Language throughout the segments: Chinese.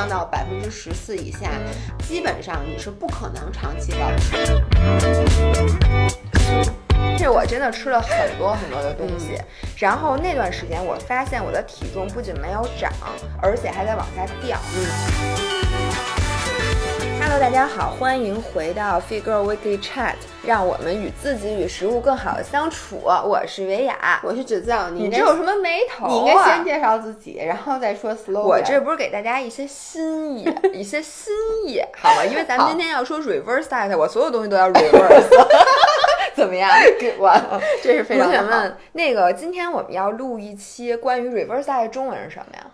降到百分之十四以下，基本上你是不可能长期保持。这我真的吃了很多很多的东西，然后那段时间我发现我的体重不仅没有长，而且还在往下掉。嗯。Hello，大家好，欢迎回到 Figure Weekly Chat，让我们与自己与食物更好的相处。我是维雅，我是芷造，你这有什么眉头、啊？你应该先介绍自己，然后再说 slogan。我这不是给大家一些新意，一些新意，好吧？因为咱们今天要说 reverse diet，我所有东西都要 reverse。怎么样？给完，这是非常好。问那个，今天我们要录一期关于 reverse diet 中文是什么呀？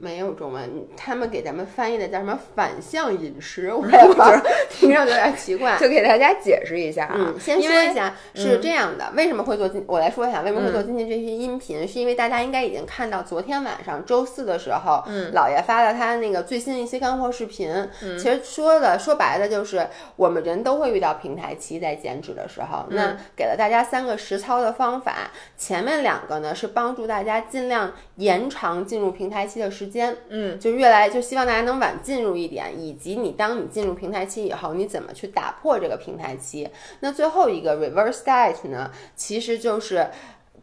没有中文，他们给咱们翻译的叫什么反向饮食，我也不知道，听上去有点奇怪。就给大家解释一下啊，嗯、先说一下是这样的，为什么会做今？我来说一下为什么会做今天这期音频，是因为大家应该已经看到昨天晚上周四的时候，嗯，姥爷发了他那个最新一期干货视频。嗯，其实说的说白了就是我们人都会遇到平台期，在减脂的时候，嗯、那给了大家三个实操的方法，前面两个呢是帮助大家尽量延长进入平台期的时间，嗯。就越来就希望大家能晚进入一点，以及你当你进入平台期以后，你怎么去打破这个平台期？那最后一个 reverse diet 呢，其实就是。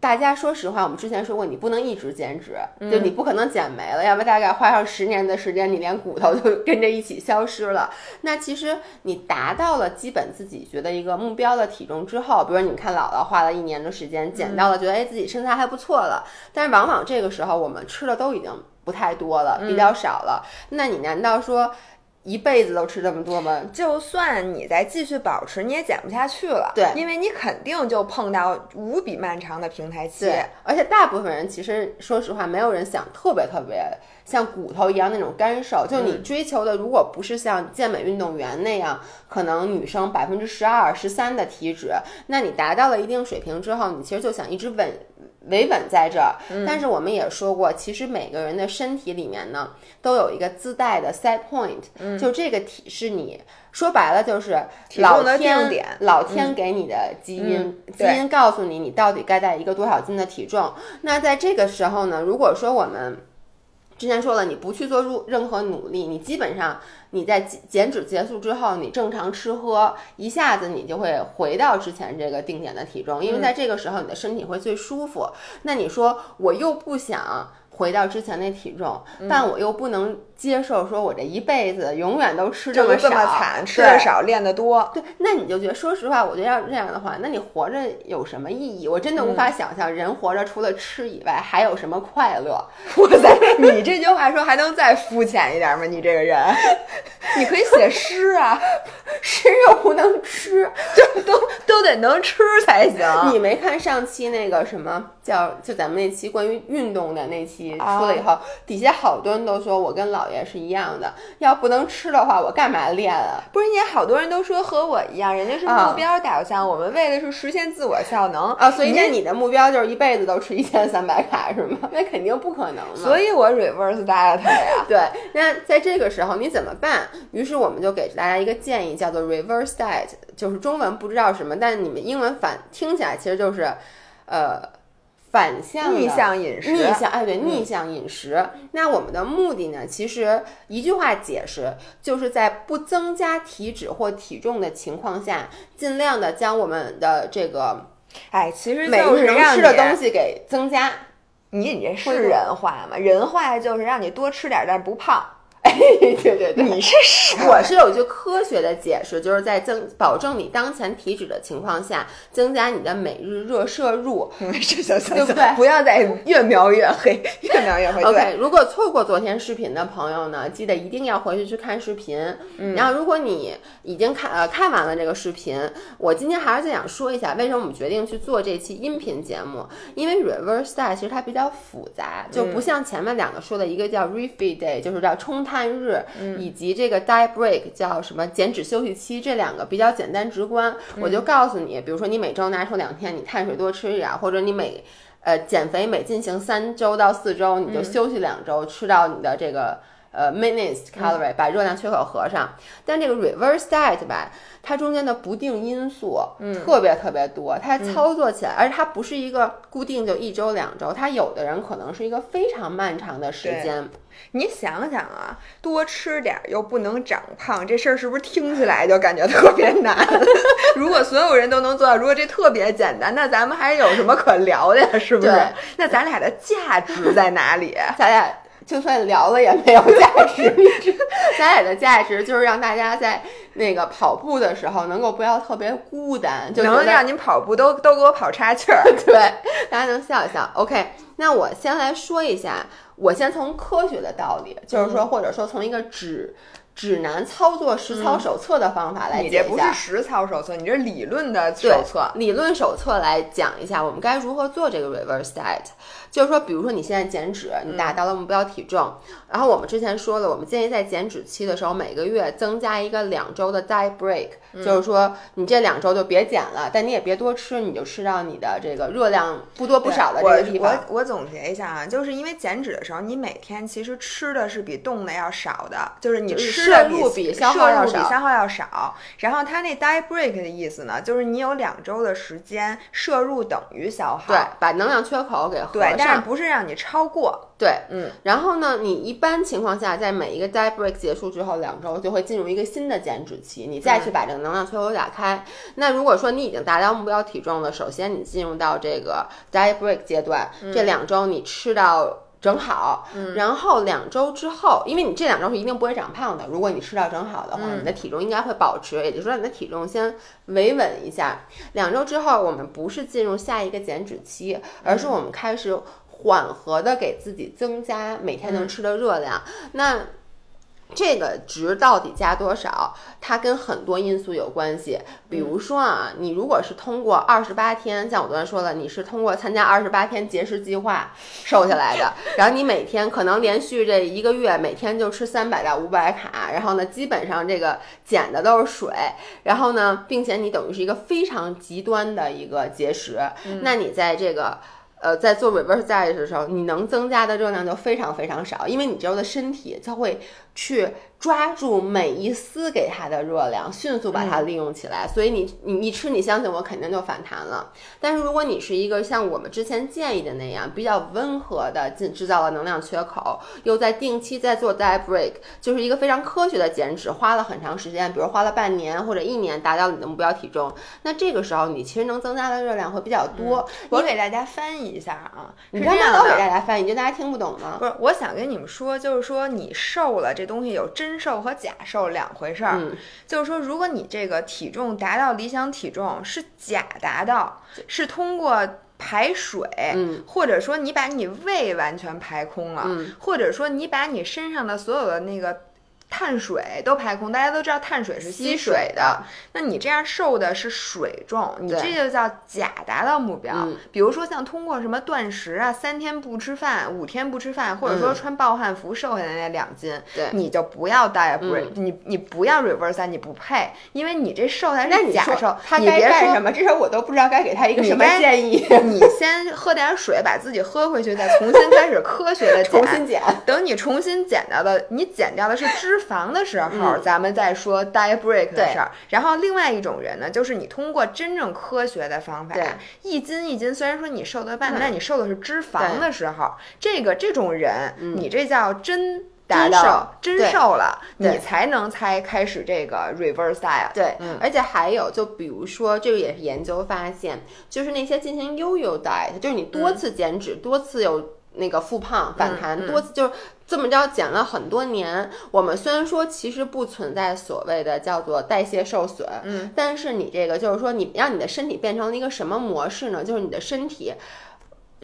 大家说实话，我们之前说过，你不能一直减脂，嗯就你不可能减没了，要不大概花上十年的时间，你连骨头都跟着一起消失了。那其实你达到了基本自己觉得一个目标的体重之后，比如你看姥姥花了一年的时间减到了，觉得哎自己身材还不错了，但是往往这个时候我们吃的都已经不太多了，比较少了。那你难道说？一辈子都吃这么多吗？就算你再继续保持，你也减不下去了。对，因为你肯定就碰到无比漫长的平台期。对，而且大部分人其实说实话，没有人想特别特别像骨头一样那种干瘦。就你追求的，如果不是像健美运动员那样，可能女生百分之十二、十三的体脂，那你达到了一定水平之后，你其实就想一直稳。维稳在这儿，但是我们也说过，其实每个人的身体里面呢，都有一个自带的 set point，、嗯、就这个体是你说白了就是老天点，老天给你的基因，嗯、基因告诉你你到底该在一个多少斤的体重。那在这个时候呢，如果说我们之前说了，你不去做入任何努力，你基本上你在减脂结束之后，你正常吃喝，一下子你就会回到之前这个定点的体重，因为在这个时候你的身体会最舒服。那你说我又不想回到之前那体重，但我又不能接受说我这一辈子永远都吃这么这么惨，吃的少，练的多。对，那你就觉得，说实话，我觉得要这样的话，那你活着有什么意义？我真的无法想象，人活着除了吃以外还有什么快乐。哇塞，你这句话说还能再肤浅一点吗？你这个人，你可以写诗啊，诗又不能吃，就都都得能吃才行。你没看上期那个什么叫就咱们那期关于运动的那期出了以后，啊、底下好多人都说我跟姥爷是一样的，要不能吃的话，我干嘛练啊？不是，也好多人都说和我一样，人家是目标导向，我们为的是实现自我效能啊。所以那你的目标就是一辈子都吃一千三百卡是吗？那肯定不可能嘛。所以我 reverse diet 呀。对，那在这个时候你怎么办？于是我们就给大家一个建议，叫做 reverse diet，就是中文不知道什么，但你们英文反听起来其实就是，呃。反向逆向饮食，逆向哎对，逆向饮食。嗯、那我们的目的呢，其实一句话解释，就是在不增加体脂或体重的情况下，尽量的将我们的这个，哎，其实每日能吃的东西给增加。你你这是人话吗？人话就是让你多吃点，但是不胖。哎，对对对，你是谁？我是有一句科学的解释，就是在增保证你当前体脂的情况下，增加你的每日热摄入。行行行，对不对？不要再越描越黑，越描越黑。OK，如果错过昨天视频的朋友呢，记得一定要回去去看视频。嗯、然后，如果你已经看呃看完了这个视频，我今天还是再想说一下，为什么我们决定去做这期音频节目？因为 Reverse Diet 其实它比较复杂，就不像前面两个说的一个叫 Refeed Day，就是叫冲碳日，嗯、以及这个 Diet Break 叫什么减脂休息期，这两个比较简单直观。嗯、我就告诉你，比如说你每周拿出两天，你碳水多吃一点，或者你每呃减肥每进行三周到四周，你就休息两周，吃到你的这个呃 minutes calorie，、把热量缺口合上。但这个 reverse diet 吧，它中间的不定因素特别特别多，它操作起来，而且它不是一个固定就一周两周，它有的人可能是一个非常漫长的时对间。你想想啊，多吃点儿又不能长胖，这事儿是不是听起来就感觉特别难？如果所有人都能做到，如果这特别简单，那咱们还有什么可聊的呀？是不是？那咱俩的价值在哪里？咱俩就算聊了也没有价值，咱俩的价值就是让大家在那个跑步的时候能够不要特别孤单，就能让您跑步都都给我跑岔气儿。对，大家能笑一笑。OK，那我先来说一下，我先从科学的道理，就是嗯说，或者说从一个指指南操作实操手册的方法来嗯你这不是。实操手册，你这是理论的手册。理论手册来讲一下，我们该如何做这个 reverse diet。就是说，比如说你现在减脂，你达到了目标体重，然后我们之前说了，我们建议在减脂期的时候，每个月增加一个两周的 diet break，、就是说你这两周就别减了，但你也别多吃，你就吃到你的这个热量不多不少的这个地方。我我总结一下啊，就是因为减脂的时候，你每天其实吃的是比动的要少的，就是你吃的摄入比消耗要少比消耗要少。然后它那 diet break 的意思呢，就是你有两周的时间摄入等于消耗。对，把能量缺口给合对，但是。不是让你超过。对，嗯，然后呢，你一般情况下，在每一个 diet break 结束之后，两周就会进入一个新的减脂期，你再去把这个能量缺口打开。那如果说你已经达到目标体重了，首先你进入到这个 diet break 阶段，这两周你吃到。正好，然后两周之后，因为你这两周是一定不会长胖的。如果你吃到正好的话，你的体重应该会保持，也就是说你的体重先维稳一下。两周之后，我们不是进入下一个减脂期，而是我们开始缓和的给自己增加每天能吃的热量。那这个值到底加多少？它跟很多因素有关系。比如说啊，你如果是通过二十八天，像我昨天说了，你是通过参加二十八天节食计划瘦下来的，然后你每天可能连续这一个月，每天就吃三百到五百卡，然后呢，基本上这个减的都是水，然后呢，并且你等于是一个非常极端的一个节食，那你在这个。呃，在做 reverse diet 的时候，你能增加的热量就非常非常少，因为你之后的身体它会去抓住每一丝给它的热量，迅速把它利用起来。所以你你一吃，你相信我，肯定就反弹了。但是如果你是一个像我们之前建议的那样，比较温和的进制造了能量缺口，又在定期在做 diet break，就是一个非常科学的减脂，花了很长时间，比如花了半年或者一年达到你的目标体重，那这个时候你其实能增加的热量会比较多。我给大家翻译一下啊，你是刚刚都给。大家翻译，就大家听不懂吗？不是，我想跟你们说，就是说你瘦了，这东西有真瘦和假瘦两回事儿。嗯就是说，如果你这个体重达到理想体重是假达到，是通过排水，嗯或者说你把你胃完全排空了，嗯或者说你把你身上的所有的那个。碳水都排空，大家都知道碳水是吸吸水的水，那你这样瘦的是水重，你这就叫假达到目标。嗯比如说像通过什么断食啊，三天不吃饭，五天不吃饭，或者说嗯穿暴汗服瘦下来那两斤，对你就不要 diet break，、嗯你你不要 reverse，你不配，因为你这瘦还那你说是假瘦，他该你别说干什么？这时候我都不知道该给他一个什么建议。你先喝点水，把自己喝回去，再重新开始科学的 重新减。等你重新减掉的，你减掉的是脂肪的时候，嗯。咱们再说 diet break 的事儿。然后另外一种人呢，就是你通过真正科学的方法对，一斤一斤，虽然说你瘦得慢，嗯。但你瘦的是脂肪的时候，这个这种人，嗯。你这叫真。达到真瘦，真瘦了，你才能才开始这个 reverse diet。对，嗯。而且还有，就比如说，这个也是研究发现，就是那些进行悠悠 diet，就是你多次减脂，多次有那个复胖反弹，多次就是这么着减了很多年。我们虽然说其实不存在所谓的叫做代谢受损，嗯，但是你这个就是说，你让你的身体变成了一个什么模式呢？就是你的身体。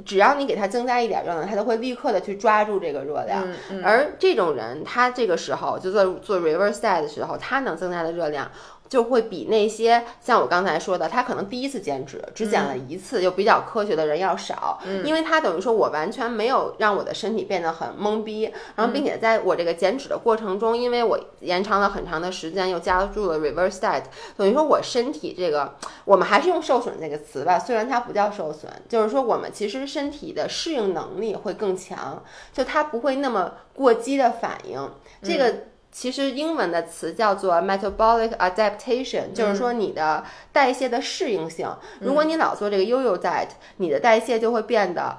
只要你给它增加一点热量，它都会立刻的去抓住这个热量。嗯嗯而这种人，他这个时候就做做 reverse diet 的时候，他能增加的热量就会比那些像我刚才说的，他可能第一次减脂只减了一次，又比较科学的人要少，因为他等于说我完全没有让我的身体变得很懵逼，然后并且在我这个减脂的过程中，因为我延长了很长的时间，又加入了 reverse diet，等于说我身体这个，我们还是用受损这个词吧，虽然它不叫受损，就是说我们其实身体的适应能力会更强，就它不会那么过激的反应，这个。其实英文的词叫做 metabolic adaptation，就是说你的代谢的适应性。如果你老做这个悠悠 diet，你的代谢就会变得。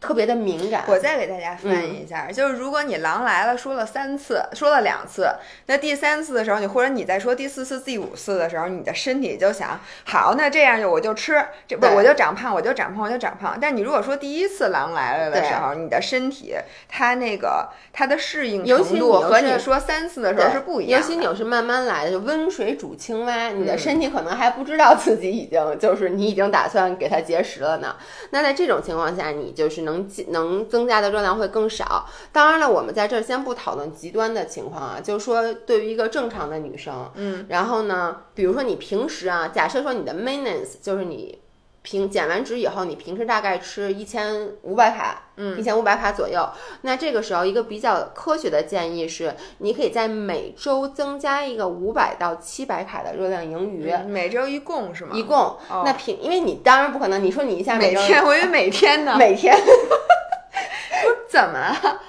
特别的敏感。我再给大家翻译一下，就是如果你狼来了说了三次，说了两次，那第三次的时候，你或者你在说第四次、第五次的时候，你的身体就想，好，那这样就我就吃，这不我就长胖，我就长胖，我就长胖。但你如果说第一次狼来了的时候，你的身体它那个它的适应程度和你说三次的时候是不一样。尤其你是慢慢来的，就温水煮青蛙，你的身体可能还不知道自己已经就是你已经打算给它节食了呢。那在这种情况下，你就是能。能增加的热量会更少。当然了，我们在这儿先不讨论极端的情况啊，就是说对于一个正常的女生，嗯，然后呢，比如说你平时啊，假设说你的 maintenance 就是你。平减完脂以后，你平时大概吃一千五百卡，嗯，一千五百卡左右。那这个时候，一个比较科学的建议是，你可以在每周增加一个五百到七百卡的热量盈余。每周一共是吗？一共。那平，因为你当然不可能，你说你一下每天，我以为每天呢。每天。怎么了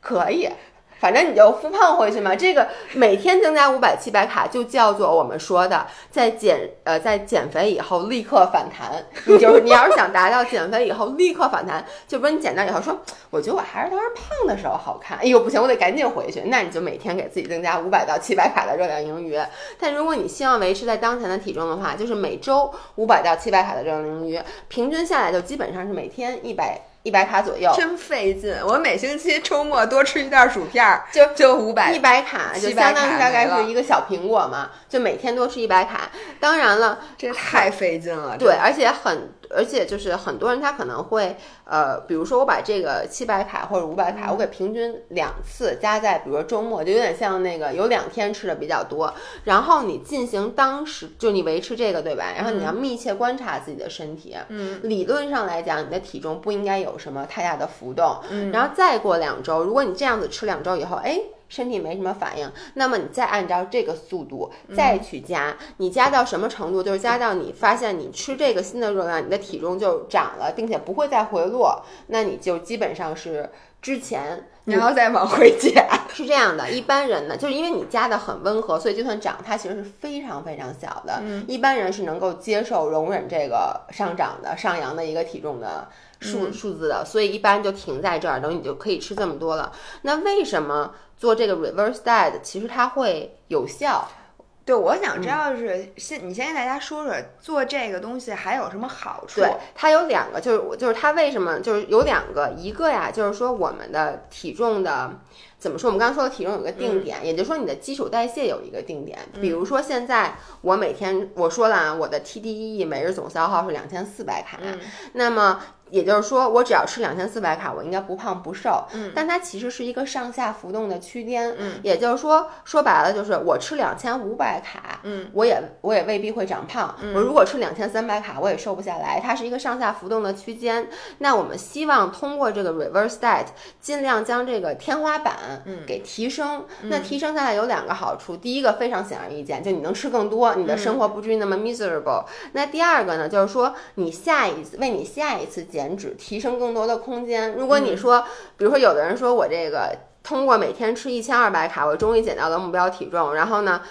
可以？反正你就复胖回去嘛。这个每天增加五百七百卡，就叫做我们说的在减呃在减肥以后立刻反弹。你就是你要是想达到减肥以后立刻反弹，就比如你减掉以后说，我觉得我还是当时胖的时候好看。哎呦不行，我得赶紧回去。那你就每天给自己增加五百到七百卡的热量盈余。但如果你希望维持在当前的体重的话，就是每周五百到七百卡的热量盈余，平均下来就基本上是每天一百。一百卡左右，真费劲。我每星期周末多吃一袋薯片儿，就就五百一百卡，就相当于大概是一个小苹果嘛。就每天多吃一百卡。当然了，这太费劲了。对，而且很。而且就是很多人他可能会，呃，比如说我把这个七百卡或者五百卡，我给平均两次加在，比如说周末，就有点像那个有两天吃的比较多，然后你进行当时就你维持这个对吧？然后你要密切观察自己的身体，嗯，理论上来讲，你的体重不应该有什么太大的浮动，嗯，然后再过两周，如果你这样子吃两周以后，哎。身体没什么反应，那么你再按照这个速度再去加，你加到什么程度？就是加到你发现你吃这个新的热量，你的体重就涨了，并且不会再回落，那你就基本上是之前，然后再往回减。是这样的，一般人呢，就是因为你加的很温和，所以就算涨，它其实是非常非常小的。嗯一般人是能够接受、容忍这个上涨的、上扬的一个体重的数数字的，所以一般就停在这儿，等你就可以吃这么多了。那为什么？做这个 reverse diet，其实它会有效。对，我想知道是先，你先跟大家说说做这个东西还有什么好处？对，它有两个，就是我就是它为什么就是有两个，一个呀，就是说我们的体重的怎么说？我们刚刚说的体重有个定点，也就是说你的基础代谢有一个定点。比如说现在我每天我说了，啊，我的 TDE 每日总消耗是两千四百卡，那么。也就是说，我只要吃两千四百卡，我应该不胖不瘦。嗯，但它其实是一个上下浮动的区间。嗯，也就是说，说白了就是我吃两千五百卡，嗯，我也我也未必会长胖。嗯我如果吃两千三百卡，我也瘦不下来。它是一个上下浮动的区间。那我们希望通过这个 reverse diet，尽量将这个天花板给提升。那提升下来有两个好处，第一个非常显而易见，就你能吃更多，你的生活不至于那么 miserable。那第二个呢，就是说你下一次为你下一次。减脂，提升更多的空间。如果你说，比如说，有的人说我这个通过每天吃一千二百卡，我终于减到了目标体重，然后呢，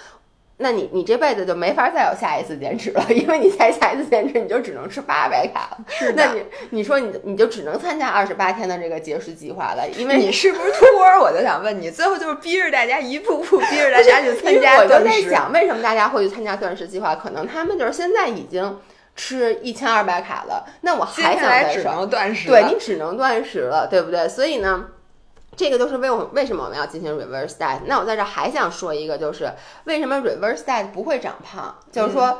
那你你这辈子就没法再有下一次减脂了，因为你再下一次减脂，你就只能吃八百卡了。是的，那你你说你你就只能参加二十八天的这个节食计划了，因为你是不是托儿？我就想问你，最后就是逼着大家一步步逼着大家去参加。我就在想，为什么大家会去参加断食计划？可能他们就是现在已经。吃一千二百卡了，那我还想再只能断食，对你只能断食了，对不对？所以呢，这个就是为我为什么我们要进行 reverse diet？那我在这还想说一个，就是为什么 reverse diet 不会长胖？就是说，嗯，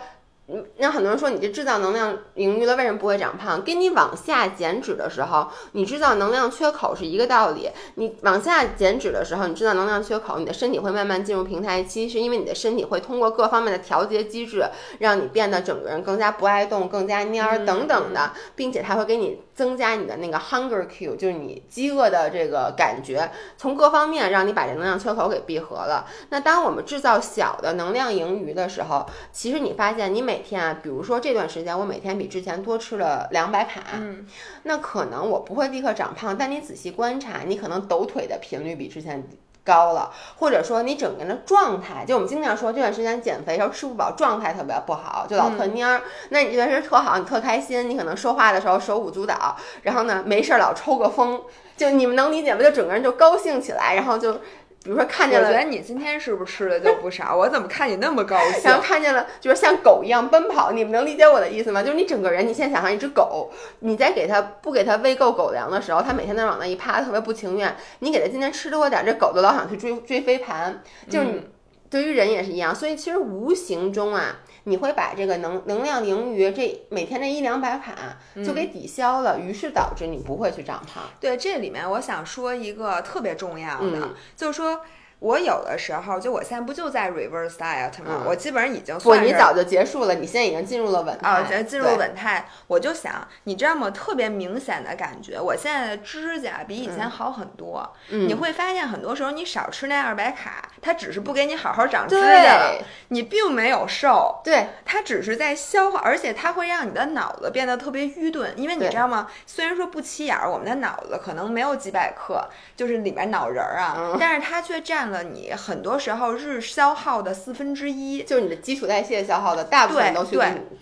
那很多人说你这制造能量盈余了，为什么不会长胖？跟你往下减脂的时候，你制造能量缺口是一个道理。你往下减脂的时候，你制造能量缺口，你的身体会慢慢进入平台期，是因为你的身体会通过各方面的调节机制，让你变得整个人更加不爱动、更加蔫儿等等的，并且它会给你增加你的那个 hunger cue，就是你饥饿的这个感觉，从各方面让你把这能量缺口给闭合了。那当我们制造小的能量盈余的时候，其实你发现你每天啊，比如说这段时间我每天比之前多吃了两百卡，嗯，那可能我不会立刻长胖，但你仔细观察，你可能抖腿的频率比之前高了，或者说你整个人的状态，就我们经常说这段时间减肥时候吃不饱，状态特别不好，就老特蔫儿。那你这段时间特好，你特开心，你可能说话的时候手舞足蹈，然后呢没事儿老抽个风，就你们能理解吗？就整个人就高兴起来，然后就。比如说看见了，我觉得你今天是不是吃的就不少？我怎么看你那么高兴？然后看见了，就是像狗一样奔跑，你们能理解我的意思吗？就是你整个人，你现在想象一只狗，你在给它不给它喂够狗粮的时候，它每天在往那一趴，特别不情愿。你给它今天吃多点，这狗都老想去追追飞盘。就是你对于人也是一样，所以其实无形中啊。你会把这个能能量盈余这每天这一两百卡就给抵消了，于是导致你不会去长胖。对，这里面我想说一个特别重要的，就是说。我有的时候，就我现在不就在 reverse diet 吗？我基本上已经不，你早就结束了，你现在已经进入了稳态。啊，进入稳态，我就想，你知道吗？特别明显的感觉，我现在的指甲比以前好很多。嗯，你会发现，很多时候你少吃那二百卡，它只是不给你好好长指甲了，你并没有瘦。对，它只是在消化，而且它会让你的脑子变得特别愚钝，因为你知道吗？虽然说不起眼儿，我们的脑子可能没有几百克，就是里面脑仁儿啊，但是它却占。了你很多时候日消耗的四分之一，就是你的基础代谢消耗的大部分都去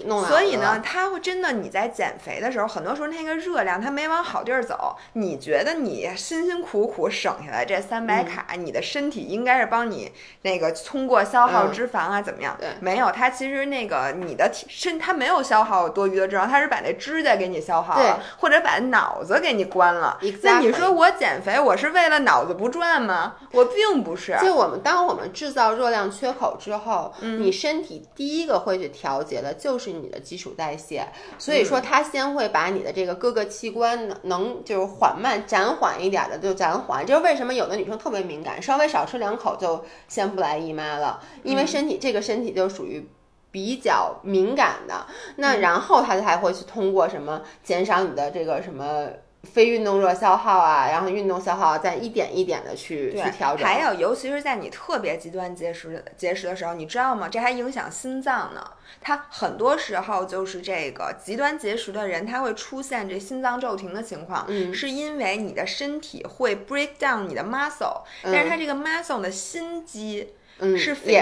弄了所以呢，它会真的你在减肥的时候，很多时候那个热量它没往好地儿走。你觉得你辛辛苦苦省下来这三百卡，你的身体应该是帮你那个通过消耗脂肪啊怎么样？没有，它其实那个你的体身它没有消耗多余的脂肪，它是把那指甲给你消耗了，或者把脑子给你关了。那你说我减肥，我是为了脑子不转吗？我并不。是，就我们当我们制造热量缺口之后，你身体第一个会去调节的就是你的基础代谢，所以说它先会把你的这个各个器官能能就是缓慢暂缓一点的就暂缓。就是为什么有的女生特别敏感，稍微少吃两口就先不来姨妈了，因为身体这个身体就属于比较敏感的。那然后它才会去通过什么减少你的这个什么。非运动热消耗啊，然后运动消耗再一点一点的去去调整。还有，尤其是在你特别极端节食节食的时候，你知道吗？这还影响心脏呢。它很多时候就是这个极端节食的人，他会出现这心脏骤停的情况，是因为你的身体会 break down 你的 muscle，但是它这个 muscle 的心肌。是也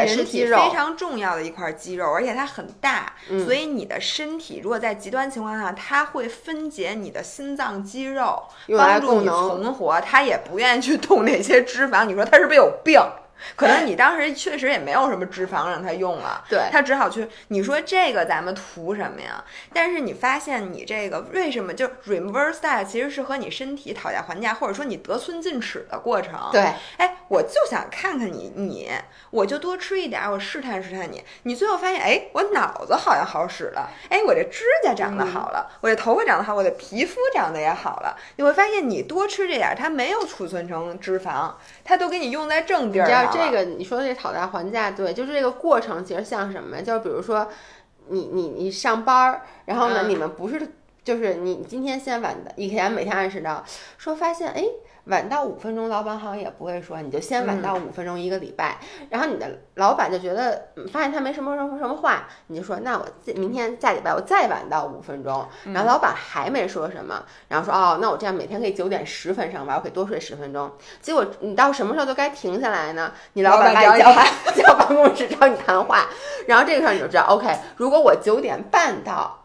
是人体非常重要的一块肌肉，而且它很大，所以你的身体如果在极端情况下，它会分解你的心脏肌肉，帮助你存活。它也不愿意去动那些脂肪，你说它是不是有病？可能你当时确实也没有什么脂肪让他用了，对他只好去。你说这个咱们图什么呀？但是你发现你这个为什么就 reverse diet 其实是和你身体讨价还价，或者说你得寸进尺的过程。对，哎，我就想看看你，你我就多吃一点，我试探试探你。你最后发现，哎，我脑子好像好使了，哎，我这指甲长得好了，我这头发长得好，我的皮肤长得也好了。你会发现，你多吃这点，它没有储存成脂肪，它都给你用在正地儿上。这个你说的这讨价还价，对，就是这个过程其实像什么？就是比如说，你你你上班儿，然后呢，你们不是，就是你今天先晚的，以前每天按时到，说发现哎。晚到五分钟，老板好像也不会说，你就先晚到五分钟一个礼拜，然后你的老板就觉得发现他没什么什么什么话，你就说那我明天下礼拜我再晚到五分钟，然后老板还没说什么，然后说哦，那我这样每天可以九点十分上班，我可以多睡十分钟。结果你到什么时候就该停下来呢？你老板把你叫 叫办公室找你谈话，然后这个时候你就知道，OK，如果我九点半到。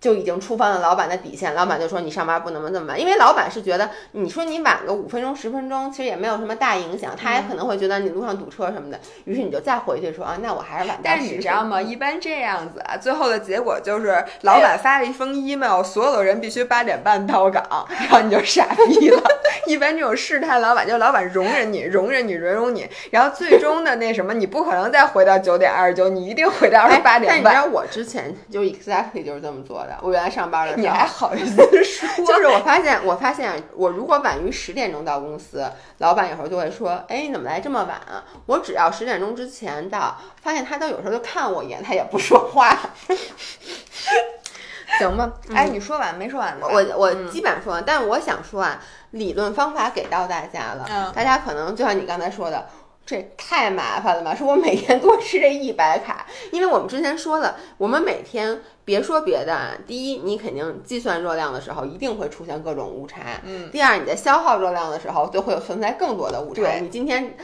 就已经触犯了老板的底线，老板就说你上班不能这么晚，因为老板是觉得你说你晚个五分钟十分钟，其实也没有什么大影响，他也可能会觉得你路上堵车什么的，于是你就再回去说啊，那我还是晚到但是你知道吗？一般这样子啊，最后的结果就是老板发了一封 email，所有的人必须八点半到岗，然后你就傻逼了。一般这种试探老板，就老板容忍你，容忍你，容忍你，然后最终的那什么，你不可能再回到九点二十九，你一定回到二十八哎但点半。你知道我之前就 exactly 就是这么做的，我原来上班的时候，你还好意思 说？就是我发现，我发现我如果晚于十点钟到公司，老板有时候就会说：“哎，你怎么来这么晚啊？”我只要十点钟之前到，发现他都有时候就看我一眼，他也不说话。行吧？哎，你说完没说完呢？我我基本上说完，但是我想说啊，理论方法给到大家了，嗯大家可能就像你刚才说的。这太麻烦了吧？说我每天多吃这一百卡，因为我们之前说了，我们每天别说别的啊，第一，你肯定计算热量的时候一定会出现各种误差，嗯，第二，你在消耗热量的时候就会有存在更多的误差。对你今天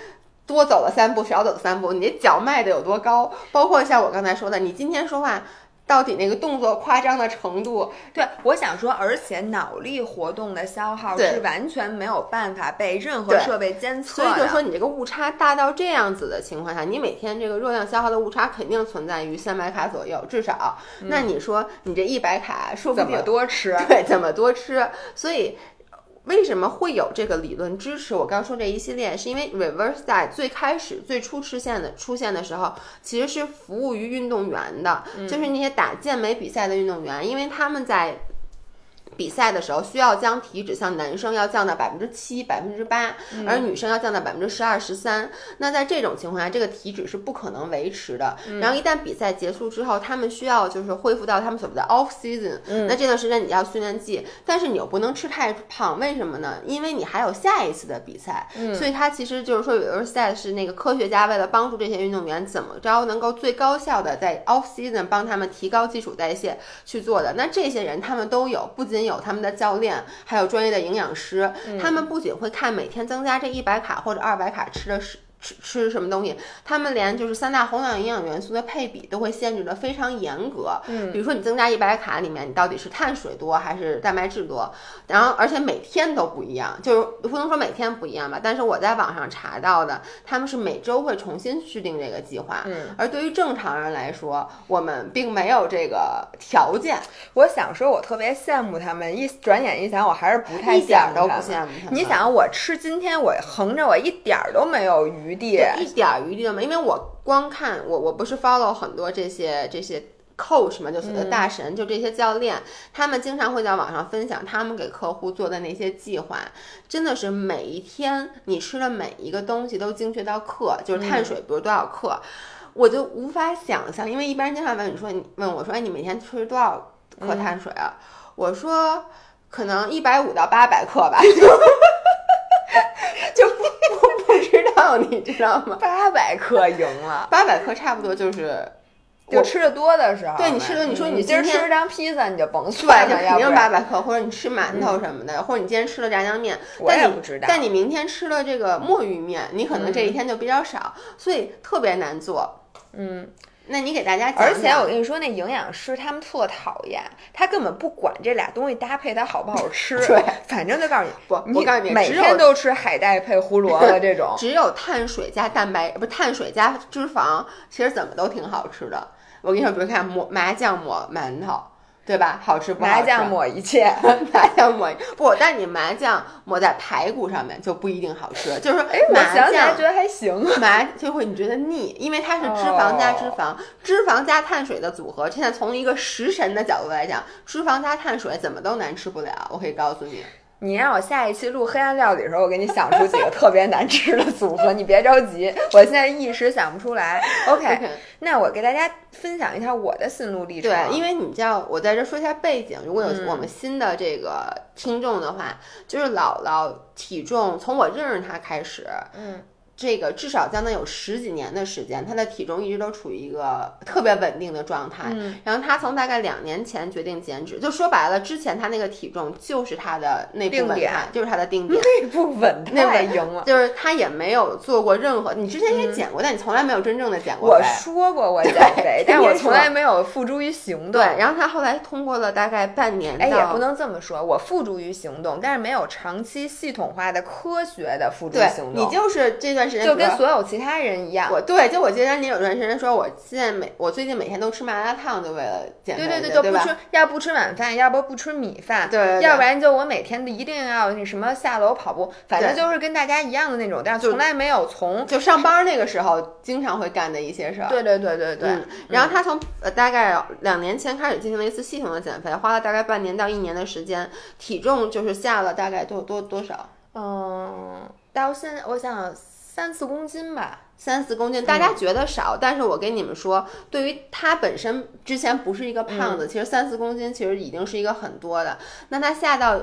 多走了三步，少走了三步，你这脚迈的有多高？包括像我刚才说的，你今天说话到底那个动作夸张的程度，对，我想说，而且脑力活动的消耗是完全没有办法被任何设备监测的。所以就说你这个误差大到这样子的情况下，你每天这个热量消耗的误差肯定存在于三百卡左右，至少。那你说你这一百卡，说不怎定么多吃？对，怎么多吃？所以为什么会有这个理论支持？我刚说这一系列，是因为 reverse 在最开始最初出现的出现的时候，其实是服务于运动员的，就是那些打健美比赛的运动员，因为他们在。比赛的时候需要将体脂，像男生要降到百分之七、百分之八，而女生要降到百分之十二、十三。那在这种情况下，这个体脂是不可能维持的。然后一旦比赛结束之后，他们需要就是恢复到他们所谓的 off season，、那这段时间你要训练季，但是你又不能吃太胖，为什么呢？因为你还有下一次的比赛，所以它其实就是说有的赛是那个科学家为了帮助这些运动员怎么着能够最高效的在 off season 帮他们提高基础代谢去做的。那这些人他们都有，不仅有他们的教练，还有专业的营养师，他们不仅会看每天增加这一百卡或者二百卡吃的是。吃吃什么东西，他们连就是三大宏量营养元素的配比都会限制的非常严格。嗯，比如说你增加一百卡里面，你到底是碳水多还是蛋白质多？然后而且每天都不一样，就是不能说每天不一样吧，但是我在网上查到的，他们是每周会重新制定这个计划。嗯，而对于正常人来说，我们并没有这个条件，我想说，我特别羡慕他们。一转眼一想，我还是不太一点儿都不羡慕他们羡慕他们。你想，我吃今天我横着，我一点儿都没有余地。一点儿余地都没有，因为我光看我我不是 follow 很多这些这些 coach 嘛，就大神，就这些教练，他们经常会在网上分享他们给客户做的那些计划，真的是每一天你吃的每一个东西都精确到克，就是碳水，比如多少克。我就无法想象，因为一般人经常问你说，你问我说，哎，你每天吃多少克碳水啊？我说可能一百五到八百克吧，就不不不知道，你知道吗？八百克赢了，八百克差不多就是就吃的多的时候。对你吃的你说你你今儿吃张披萨，你就甭，算了，就肯定八百克，或者你吃馒头什么的，或者你今天吃了炸酱面，我但你也不知道但你明天吃了这个墨鱼面，你可能这一天就比较少，所以特别难做。嗯。那你给大家讲而且讲我跟你说，那营养师他们特讨厌，他根本不管这俩东西搭配它好不好吃，对，反正就告诉你，不你告诉你每天都吃海带配胡萝卜这种。只有碳水加蛋白，不碳水加脂肪，其实怎么都挺好吃的。我跟你说，比如看抹麻酱抹馒头，对吧？好吃不好吃？麻酱抹一切，麻酱抹不，但你麻酱抹在排骨上面就不一定好吃。就是说，哎，我麻想起来觉得还行。麻就会你觉得腻，因为它是脂肪加脂肪，脂肪加碳水的组合。现在从一个食神的角度来讲，脂肪加碳水怎么都难吃不了。我可以告诉你，你让我下一期录黑暗料理的时候，我给你想出几个特别难吃的组合，你别着急，我现在一时想不出来。OK，OK 那我给大家分享一下我的心路历程。对，因为你知道，我在这说一下背景。如果有嗯我们新的这个听众的话，就是姥姥体重从我认识她开始，嗯，这个至少将近有十几年的时间，他的体重一直都处于一个特别稳定的状态。嗯然后他从大概两年前决定减脂，就说白了，之前他那个体重就是他的内部定点稳态，就是他的定点。内部稳那太赢了。就是他也没有做过任何，你之前也减过，但你从来没有真正的减过我。说过我减肥，但我从来没有付诸于行动。对，然后他后来通过了大概半年哎，也不能这么说，我付诸于行动，但是没有长期系统化的科学的付诸于行动。你就是这段时间就跟所有其他人一样。我对，就我记得你有段时间说，我现在每我最近每天都吃麻辣烫，就为了减肥去，对对对，就？不吃，要不吃晚饭，要不不吃米饭，对对对要不然就我每天一定要那什么下楼跑步，反正就是跟大家一样的那种，但是从来没有从就上班那个时候经常会干的一些事儿。对对对对对，嗯，然后他从呃大概两年前开始进行了一次系统的减肥，花了大概半年到一年的时间，体重就是下了大概多多多少嗯，到现在我想三四公斤吧，三四公斤，大家觉得少，但是我跟你们说，对于他本身之前不是一个胖子，其实三四公斤其实已经是一个很多的。那他下到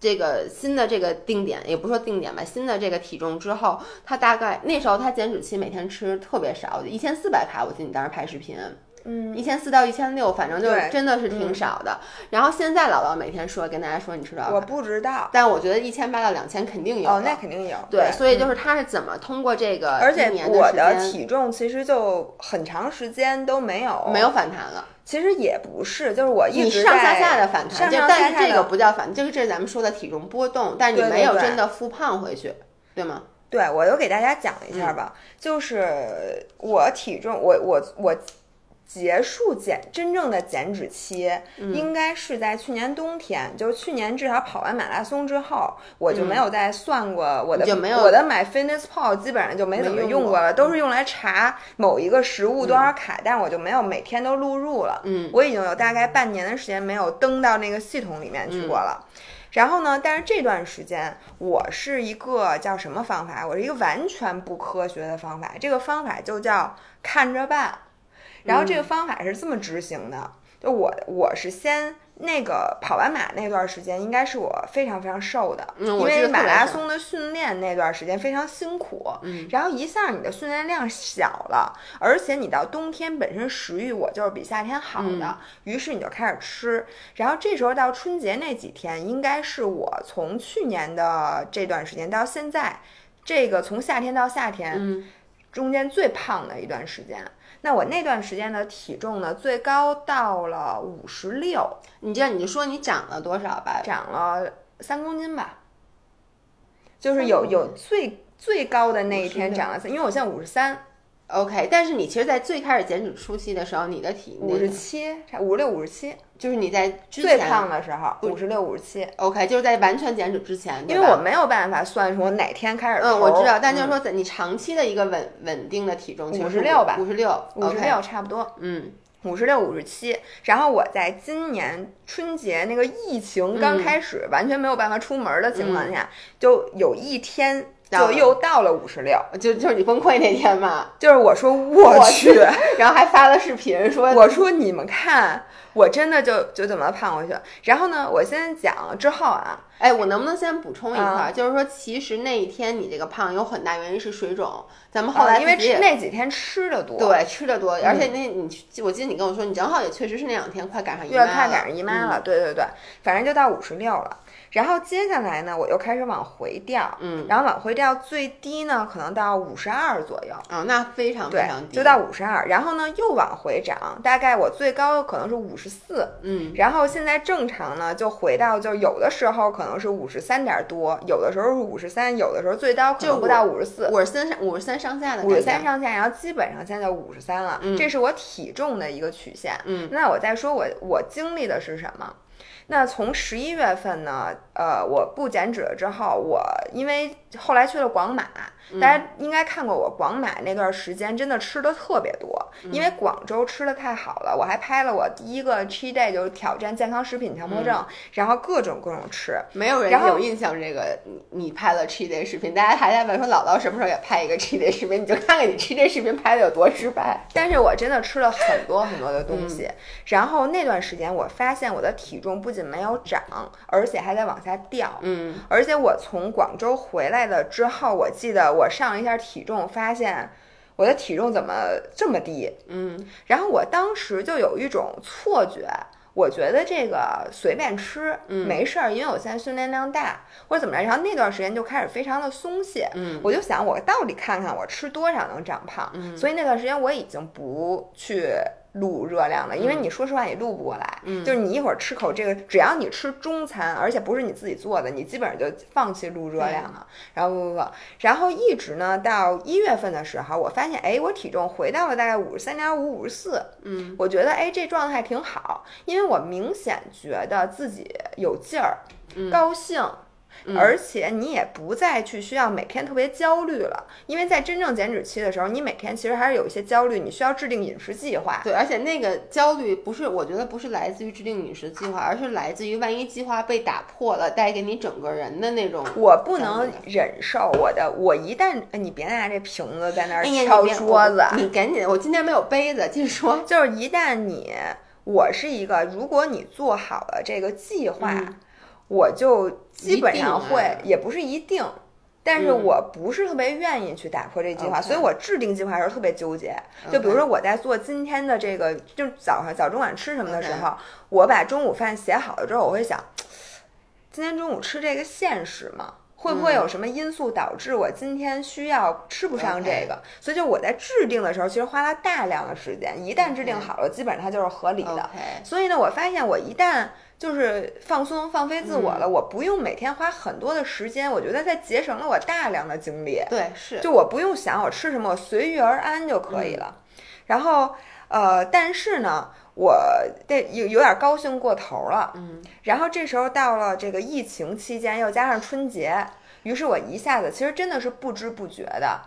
这个新的这个定点，也不说定点吧，新的这个体重之后，他大概那时候他减脂期每天吃特别少，一千四百卡，我记得你当时拍视频。嗯，一千四到一千六，反正就是真的是挺少的。然后现在姥姥每天说跟大家说你吃多少我，不知道。但我觉得一千八到两千肯定有哦，那肯定有。对，所以就嗯是他是怎么通过这个而且我的体重其实就很长时间都没有没有反弹了。其实也不是，就是我一你直上下下的反弹，上上就但是这个不叫反，就是这是咱们说的体重波动，但是你没有真的复胖回去，对吗？对，我就给大家讲一下吧，就是我体重，我我我结束减真正的减脂期，嗯应该是在去年冬天，就是去年至少跑完马拉松之后，我就没有再算过我的，我的 My Fitness Pal 基本上就没怎么用过了，都是用来查某一个食物多少卡，但是我就没有每天都录入了。嗯，我已经有大概半年的时间没有登到那个系统里面去过了。然后呢，但是这段时间我是一个叫什么方法？我是一个完全不科学的方法。这个方法就叫看着办。然后这个方法是这么执行的，就我我是先那个跑完马那段时间，应该是我非常非常瘦的，嗯因为马拉松的训练那段时间非常辛苦，嗯，然后一下你的训练量小了，而且你到冬天本身食欲我就是比夏天好的，嗯于是你就开始吃，然后这时候到春节那几天，应该是我从去年的这段时间到现在，这个从夏天到夏天，嗯，中间最胖的一段时间。那我那段时间的体重呢，最高到了五十六，你这样你就说你长了多少吧？长了三公斤吧，就是有有最最高的那一天长了三，因为我现在五十三，OK，但是你其实，在最开始减脂初期的时候，你的体五十七，差五十六、五十七，就是你在最胖的时候五十六、五十七。OK，就是在完全减脂之前，因为我没有办法算出我哪天开始嗯，我知道，但就是嗯。说，在你长期的一个稳稳定的体重，五十六吧五十六，五十六差不多，嗯，五十六、五十七。然后我在今年春节那个疫情刚开始，完全没有办法出门的情况下，就有一天就又到了五十六。就就是你崩溃那天嘛，就是我说我去，然后还发了视频说，我说你们看，我真的就就这么胖回去。然后呢，我先讲之后啊，哎，我能不能先补充一块儿？啊就是说，其实那一天你这个胖有很大原因是水肿，咱们后来呃因为那几天吃的多，对吃的多，而且那你去我记得你跟我说，你正好也确实是那两天快赶上姨妈了，快赶上姨妈嗯了，对对对，反正就到五十六了。然后接下来呢，我又开始往回掉，嗯，然后往回掉最低呢，可能到五十二左右。啊、那非常非常，低，就到五十二，然后呢又往回涨，大概我最高可能是五十四，嗯然后现在正常呢就回到就有的时候可能是五十三点多，有的时候是五十三，有的时候最高可就能不到五十四，五十三上五十三上下的五十三上下，然后基本上现在五十三了，嗯这是我体重的一个曲线。嗯那我再说我我经历的是什么？那从十一月份呢，呃，我不减脂了之后，我因为后来去了广马，嗯大家应该看过我广马那段时间，真的吃的特别多，嗯因为广州吃的太好了，我还拍了我第一个 cheat day，就是挑战健康食品强迫症，嗯然后各种各种吃，没有人有印象这个你你拍了 cheat day 视频，大家还在问说姥姥什么时候也拍一个 cheat day 视频，你就看看你 cheat day 视频拍的有多失败。但是我真的吃了很多很多的东嗯西，然后那段时间我发现我的体重不仅没有涨，而且还在往下掉。嗯，而且我从广州回来了之后，我记得我上了一下体重，发现我的体重怎么这么低？嗯，然后我当时就有一种错觉，我觉得这个随便吃，嗯没事儿，因为我现在训练量大，或者怎么着。然后那段时间就开始非常的松懈，嗯我就想我到底看看我吃多少能长胖。嗯所以那段时间我已经不去录热量了，因为你说实话也录不过来。嗯就是你一会儿吃口这个，只要你吃中餐，而且不是你自己做的，你基本上就放弃录热量了。然后不不不，然后一直呢到一月份的时候，我发现哎，我体重回到了大概五十三点五、五十四。嗯，我觉得哎，这状态挺好，因为我明显觉得自己有劲儿，嗯高兴。嗯而且你也不再去需要每天特别焦虑了，因为在真正减脂期的时候，你每天其实还是有一些焦虑，你需要制定饮食计划。对，而且那个焦虑不是，我觉得不是来自于制定饮食计划，而是来自于万一计划被打破了，带给你整个人的那种。我不能忍受我的，我一旦哎，你别拿这瓶子在那儿敲桌子，我你赶紧，我今天没有杯子，继续说。就是一旦你，我是一个，如果你做好了这个计划，嗯我就基本上会，啊也不是一定。但是嗯我不是特别愿意去打破这计划所以我制定计划的时候特别纠结。就比如说我在做今天的这个，就早上早中晚吃什么的时候我把中午饭写好了之后，我会想，今天中午吃这个现实吗？会不会有什么因素导致我今天需要吃不上这个所以就我在制定的时候，其实花了大量的时间。一旦制定好了，基本上它就是合理的。所以呢，我发现我一旦就是放松、放飞自我嗯了，我不用每天花很多的时间，我觉得在节省了我大量的精力。对，是，就我不用想我吃什么，我随遇而安就可以了。然后呃，但是呢，我这有有点高兴过头了。嗯，然后这时候到了这个疫情期间，又加上春节，于是我一下子其实真的是不知不觉的，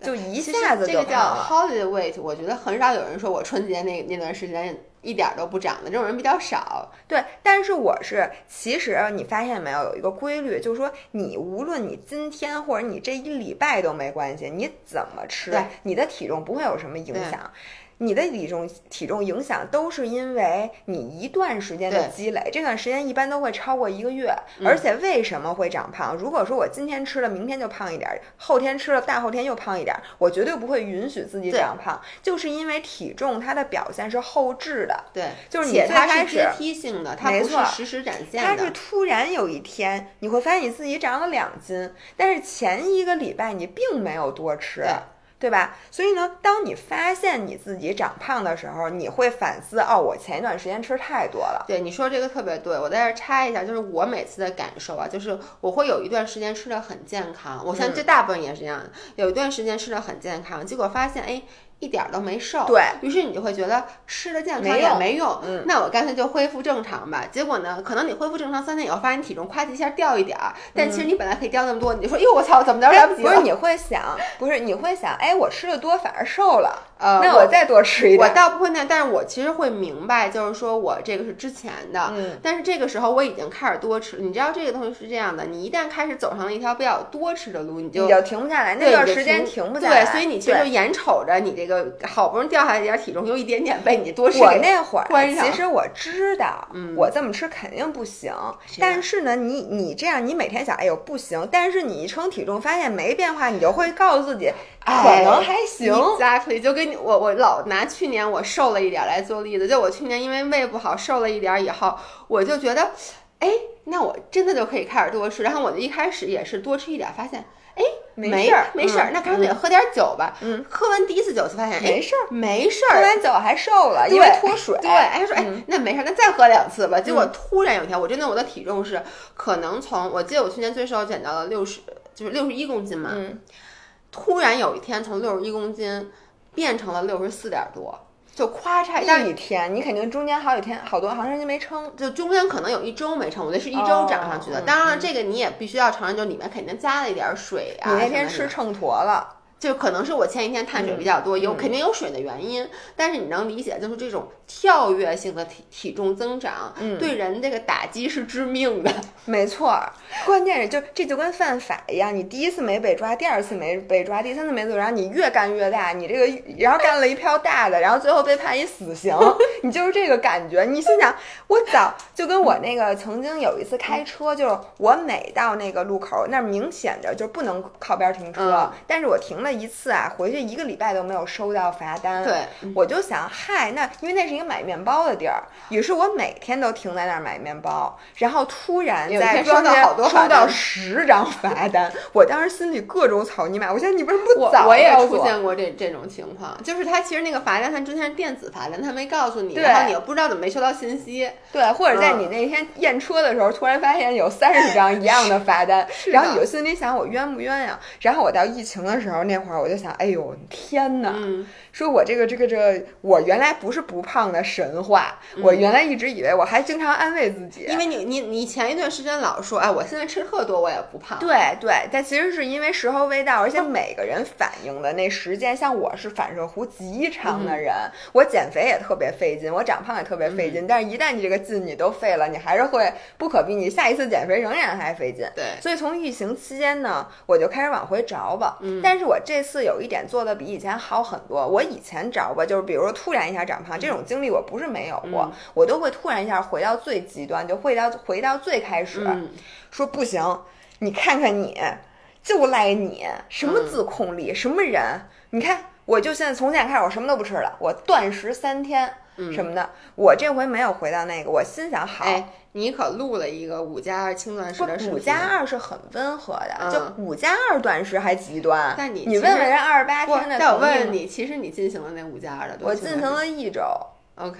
就一下子这个叫 holiday weight，我觉得很少有人说我春节那那段时间一点儿都不长的，这种人比较少。对，但是我是，其实你发现没有，有一个规律，就是说，你无论你今天或者你这一礼拜都没关系，你怎么吃对，你的体重不会有什么影响。你的体重体重影响都是因为你一段时间的积累，这段时间一般都会超过一个月。嗯而且为什么会长胖？如果说我今天吃了，明天就胖一点儿，后天吃了，大后天又胖一点儿，我绝对不会允许自己长胖，就是因为体重它的表现是后置的。对，就是你它最开始是阶梯性的，它不是实时展现的。它是突然有一天，你会发现你自己长了两斤，但是前一个礼拜你并没有多吃，对对吧？所以呢，当你发现你自己长胖的时候，你会反思哦，我前一段时间吃太多了。对你说这个特别对，我在这儿插一下，就是我每次的感受啊，就是我会有一段时间吃的很健康，我相信这大部分也是这样的，有一段时间吃的很健康，结果发现哎。一点儿都没瘦，对于是你就会觉得吃的健康也没用那我干脆就恢复正常吧。结果呢，可能你恢复正常三天以后，发现体重夸的一下掉一点儿，但其实你本来可以掉那么多，你就说哟我操，怎么着来不及了？不是你会想，不是你会想，哎，我吃的多反而瘦了，呃，那我再多吃一点我。倒不会那样，但是我其实会明白，就是说我这个是之前的，嗯但是这个时候我已经开始多吃。你知道这个东西是这样的，你一旦开始走上了一条比较多吃的路，你就你就停不下来，那段时间停停不下来。对，所以你其实就眼瞅着你这个好不容易掉下来一点体重，又一点点被你多吃我那会儿其实我知道，嗯我这么吃肯定不行。是但是呢，你你这样，你每天想，哎呦不行，但是你一称体重发现没变化，你就会告诉自己，可哎能还行。Exactly，就跟你我我老拿去年我瘦了一点儿来做例子，就我去年因为胃不好瘦了一点儿以后，我就觉得，哎，那我真的就可以开始多吃。然后我就一开始也是多吃一点儿，发现，哎，没没事儿没事儿，嗯那干脆喝点酒吧。嗯，喝完第一次酒就发现，哎，没事儿，没事儿。喝完酒还瘦了，因为脱水。对，哎说哎嗯，那没事儿，那再喝两次吧。结果嗯突然有一天，我真的我的体重是可能从我记得我去年最瘦减到了六十，就是六十一公斤嘛。嗯，突然有一天从六十一公斤变成了六十四点多，就夸嚓，一天你肯定中间好几天好多好长时间没称。就中间可能有一周没称，我那是一周涨上去的。当然了，嗯这个你也必须要承认，就里面肯定加了一点水啊。你那天吃秤砣了，就可能是我前一天碳水比较多，有嗯。肯定有水的原因，但是你能理解，就是这种跳跃性的体体重增长，嗯。对人这个打击是致命的。没错儿，关键是就这就跟犯法一样，你第一次没被抓，第二次没被抓，第三次没被抓，你越干越大，你这个然后干了一票大的，然后最后被判一死刑，你就是这个感觉。你心想，我早就跟我那个曾经有一次开车，就是我每到那个路口，那儿明显着就不能靠边停车，但是我停了一次啊，回去一个礼拜都没有收到罚单。对，我就想，嗨，那因为那是一个买面包的地儿，于是我每天都停在那儿买面包，然后突然在收到好多收到十张罚单，我当时心里各种草泥马。我想你为什么不早？我也出现过这这种情况，就是他其实那个罚单，他之前是电子罚单，他没告诉你，然后你又不知道怎么没收到信息。对，或者在你那天验车的时候，突然发现有三十张一样的罚单，然后你就心里想我冤不冤呀？然后我到疫情的时候那会儿，我就想，哎呦天哪！说我这个这个这个，我原来不是不胖的神话，我原来一直以为我还经常安慰自己，因为你你你前一段时间老说，哎，我现在吃特多，我也不胖。对对，但其实是因为时候未到，而且每个人反应的那时间，像我是反射弧极长的人，我减肥也特别费劲，我长胖也特别费劲，但是一旦你这个劲你都费了，你还是会不可避免，下一次减肥仍然还费劲。对，所以从疫情期间呢，我就开始往回找吧。嗯，但是我这次有一点做的比以前好很多，我。以前找吧，就是比如说突然一下长胖这种经历，我不是没有过，我都会突然一下回到最极端，就回到回到最开始，说不行，你看看你，就赖你，什么自控力，什么人？你看，我就现在从现在开始，我什么都不吃了，我断食三天什么的，我这回没有回到那个，我心想好。你可录了一个五加二轻断食的视频，五加二是很温和的，就五加二断食还极端。但你你问问人二十八天的，但我问问你，其实你进行了那五加二的，我进行了一周。OK，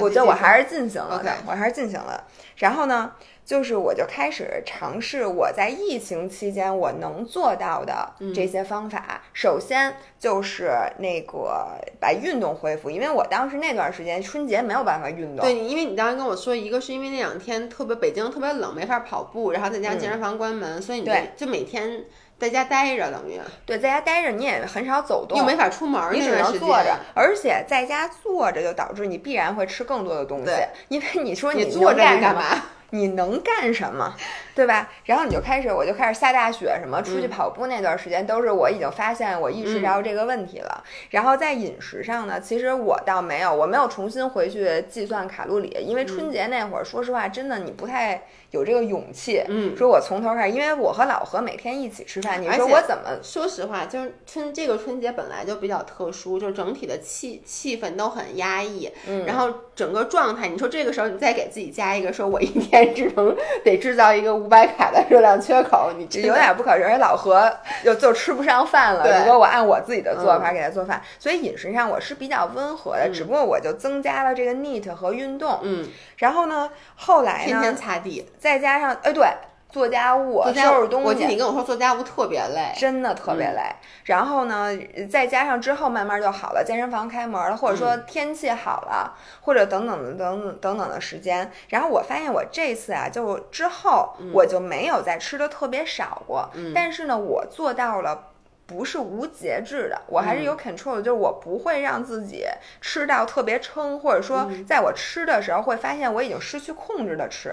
我觉得我还是进行了的，我还是进行了。然后呢？就是我就开始尝试我在疫情期间我能做到的这些方法。首先就是那个把运动恢复，因为我当时那段时间春节没有办法运动。对，因为你当时跟我说，一个是因为那两天特别北京特别冷，没法跑步，然后在家健身房关门，所以你就就每天在家待着，等于对，在家待着你也很少走动，又没法出门，你只能坐着，而且在家坐着就导致你必然会吃更多的东西，因为你说你坐着干嘛？你能干什么，对吧？然后你就开始，我就开始下大雪什么，出去跑步那段时间都是我已经发现我意识到这个问题了。然后在饮食上呢，其实我倒没有，我没有重新回去计算卡路里，因为春节那会儿，说实话，真的你不太。有这个勇气，嗯，说我从头开始，因为我和老何每天一起吃饭，你说我怎么？说实话，就是春这个春节本来就比较特殊，就整体的气气氛都很压抑，嗯，然后整个状态，你说这个时候你再给自己加一个，说我一天只能得制造一个五百卡的热量缺口，你有点不可而且老何又就吃不上饭了。如果我按我自己的做法给他做饭，所以饮食上我是比较温和的，只不过我就增加了这个 NEAT 和运动，嗯，然后呢，后来呢，天天擦地。再加上，哎，对，做家务、收拾东西。我记得你跟我说做家务特别累，真的特别累。然后呢，再加上之后慢慢就好了，健身房开门了，或者说天气好了，或者等等等等等等的时间。然后我发现我这次啊，就之后我就没有再吃的特别少过。但是呢，我做到了。不是无节制的，我还是有 control 的，就是我不会让自己吃到特别撑，或者说在我吃的时候会发现我已经失去控制的吃。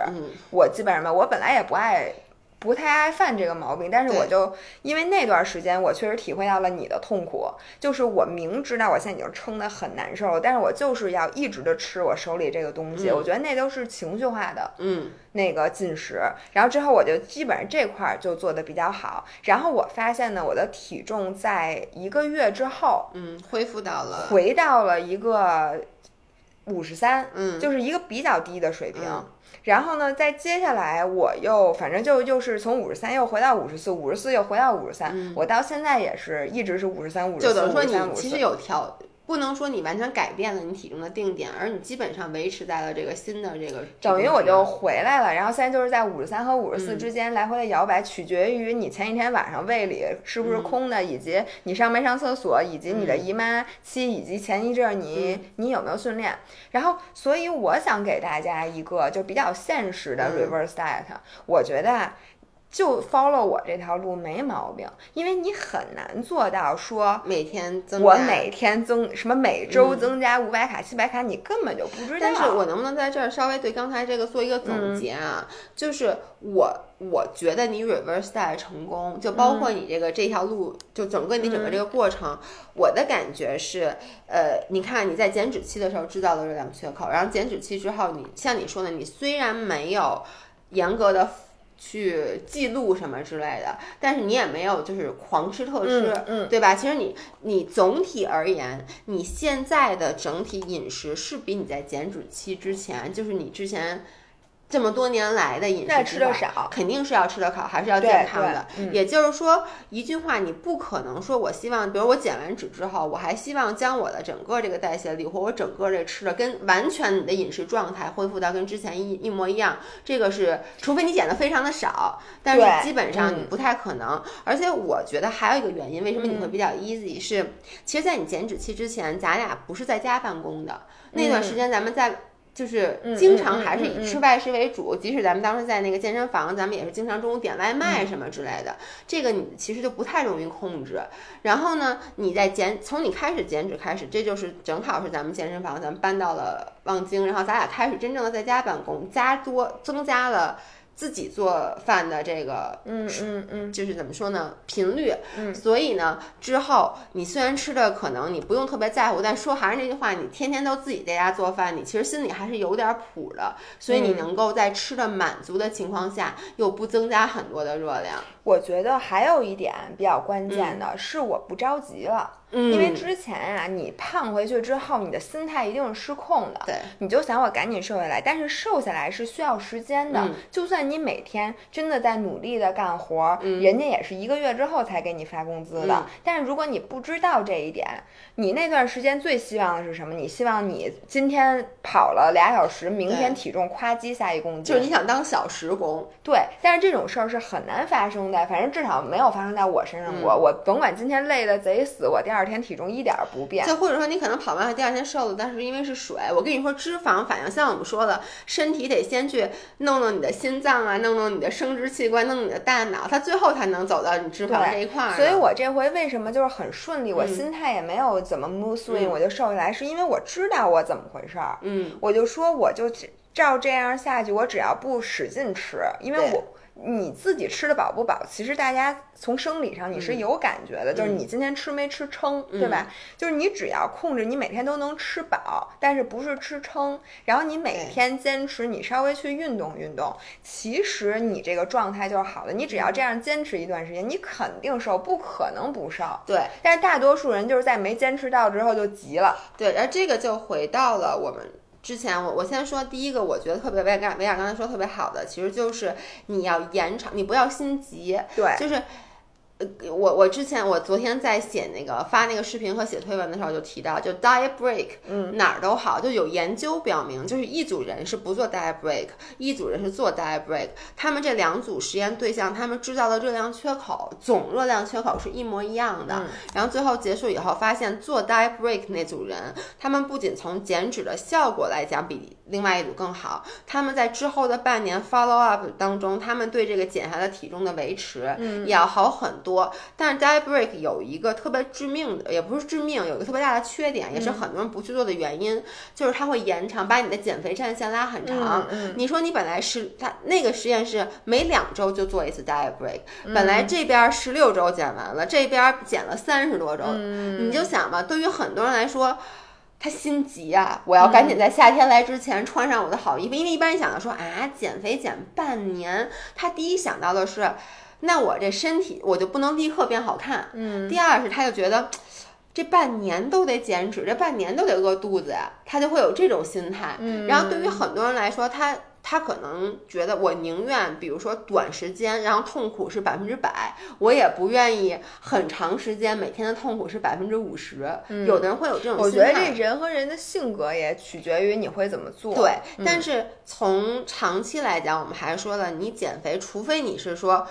我基本上吧，我本来也不爱。不太爱犯这个毛病，但是我就因为那段时间，我确实体会到了你的痛苦。就是我明知道我现在已经撑得很难受了，但是我就是要一直的吃我手里这个东西。我觉得那都是情绪化的，嗯，那个进食。然后之后我就基本上这块儿就做的比较好。然后我发现呢，我的体重在一个月之后，嗯，恢复到了，回到了一个五十三，嗯，就是一个比较低的水平。然后呢，在接下来我又反正就又是从五十三又回到五十四，五十四又回到五十三，我到现在也是一直是五十三、五十四、五十三、五十四。其实有调。不能说你完全改变了你体重的定点，而你基本上维持在了这个新的这个。等于我就回来了，然后现在就是在五十三和五十四之间来回的摇摆，取决于你前一天晚上胃里是不是空的，以及你上没上厕所，以及你的姨妈期，以及前一阵你你有没有训练。然后，所以我想给大家一个就比较现实的 reverse diet，我觉得。就 follow 我这条路没毛病，因为你很难做到说每天增加，我每天增什么每周增加五百卡、七百卡，你根本就不知道。但是我能不能在这儿稍微对刚才这个做一个总结啊？就是我我觉得你 reverse diet 成功，就包括你这个这条路，就整个你整个这个过程，我的感觉是，呃，你看你在减脂期的时候制造了热量缺口，然后减脂期之后，你像你说的，你虽然没有严格的。去记录什么之类的，但是你也没有就是狂吃特吃，嗯，对吧？其实你你总体而言，你现在的整体饮食是比你在减脂期之前，就是你之前。这么多年来的饮食吃的少，肯定是要吃的好，还是要健康的。也就是说，一句话，你不可能说，我希望，比如我减完脂之后，我还希望将我的整个这个代谢率或我整个这吃的跟完全你的饮食状态恢复到跟之前一一模一样。这个是，除非你减的非常的少，但是基本上你不太可能。而且我觉得还有一个原因，为什么你会比较 easy 是，其实，在你减脂期之前，咱俩不是在家办公的那段时间，咱们在。就是经常还是以吃外食为主，即使咱们当时在那个健身房，咱们也是经常中午点外卖什么之类的。这个你其实就不太容易控制。然后呢，你在减，从你开始减脂开始，这就是正好是咱们健身房，咱们搬到了望京，然后咱俩开始真正的在家办公，加多增加了。自己做饭的这个，嗯嗯嗯，就是怎么说呢？频率，嗯，所以呢，之后你虽然吃的可能你不用特别在乎，但说还是那句话，你天天都自己在家做饭，你其实心里还是有点谱的。所以你能够在吃的满足的情况下，又不增加很多的热量。我觉得还有一点比较关键的是，我不着急了。因为之前啊，你胖回去之后，你的心态一定是失控的。对，你就想我赶紧瘦下来，但是瘦下来是需要时间的。就算你每天真的在努力的干活，人家也是一个月之后才给你发工资的。但是如果你不知道这一点，你那段时间最希望的是什么？你希望你今天跑了俩小时，明天体重夸叽下一公斤，就是你想当小时工。对，但是这种事儿是很难发生的，反正至少没有发生在我身上过。我甭管今天累的贼死，我第二。天体重一点不变，就或者说你可能跑完了第二天瘦了，但是因为是水。我跟你说，脂肪反应像我们说的，身体得先去弄弄你的心脏啊，弄弄你的生殖器官，弄你的大脑，它最后才能走到你脂肪这一块。所以我这回为什么就是很顺利，我心态也没有怎么 move swing，我就瘦下来，是因为我知道我怎么回事儿。嗯，我就说我就照这样下去，我只要不使劲吃，因为我。你自己吃的饱不饱？其实大家从生理上你是有感觉的，就是你今天吃没吃撑，对吧？就是你只要控制，你每天都能吃饱，但是不是吃撑。然后你每天坚持，你稍微去运动运动，其实你这个状态就是好的。你只要这样坚持一段时间，你肯定瘦，不可能不瘦。对，但是大多数人就是在没坚持到之后就急了。对，然后这个就回到了我们。之前我我先说第一个，我觉得特别维亚维亚刚才说特别好的，其实就是你要延长，你不要心急，对，就是。呃，我我之前我昨天在写那个发那个视频和写推文的时候就提到，就 diet break，嗯，哪儿都好，就有研究表明，就是一组人是不做 diet break，一组人是做 diet break，他们这两组实验对象，他们制造的热量缺口总热量缺口是一模一样的，然后最后结束以后发现做 diet break 那组人，他们不仅从减脂的效果来讲比另外一组更好，他们在之后的半年 follow up 当中，他们对这个减下的体重的维持也要好很。多，但是 diet break 有一个特别致命的，也不是致命，有一个特别大的缺点，也是很多人不去做的原因，就是它会延长，把你的减肥战线拉很长。你说你本来是他那个实验是每两周就做一次 diet break，本来这边十六周减完了，这边减了三十多周，你就想吧，对于很多人来说，他心急啊，我要赶紧在夏天来之前穿上我的好衣服，因为一般人想到说啊，减肥减半年，他第一想到的是。那我这身体我就不能立刻变好看，嗯。第二是他就觉得，这半年都得减脂，这半年都得饿肚子呀，他就会有这种心态。嗯。然后对于很多人来说，他他可能觉得我宁愿比如说短时间，然后痛苦是百分之百，我也不愿意很长时间每天的痛苦是百分之五十。有的人会有这种。我觉得这人和人的性格也取决于你会怎么做。对，但是从长期来讲，我们还是说了，你减肥，除非你是说。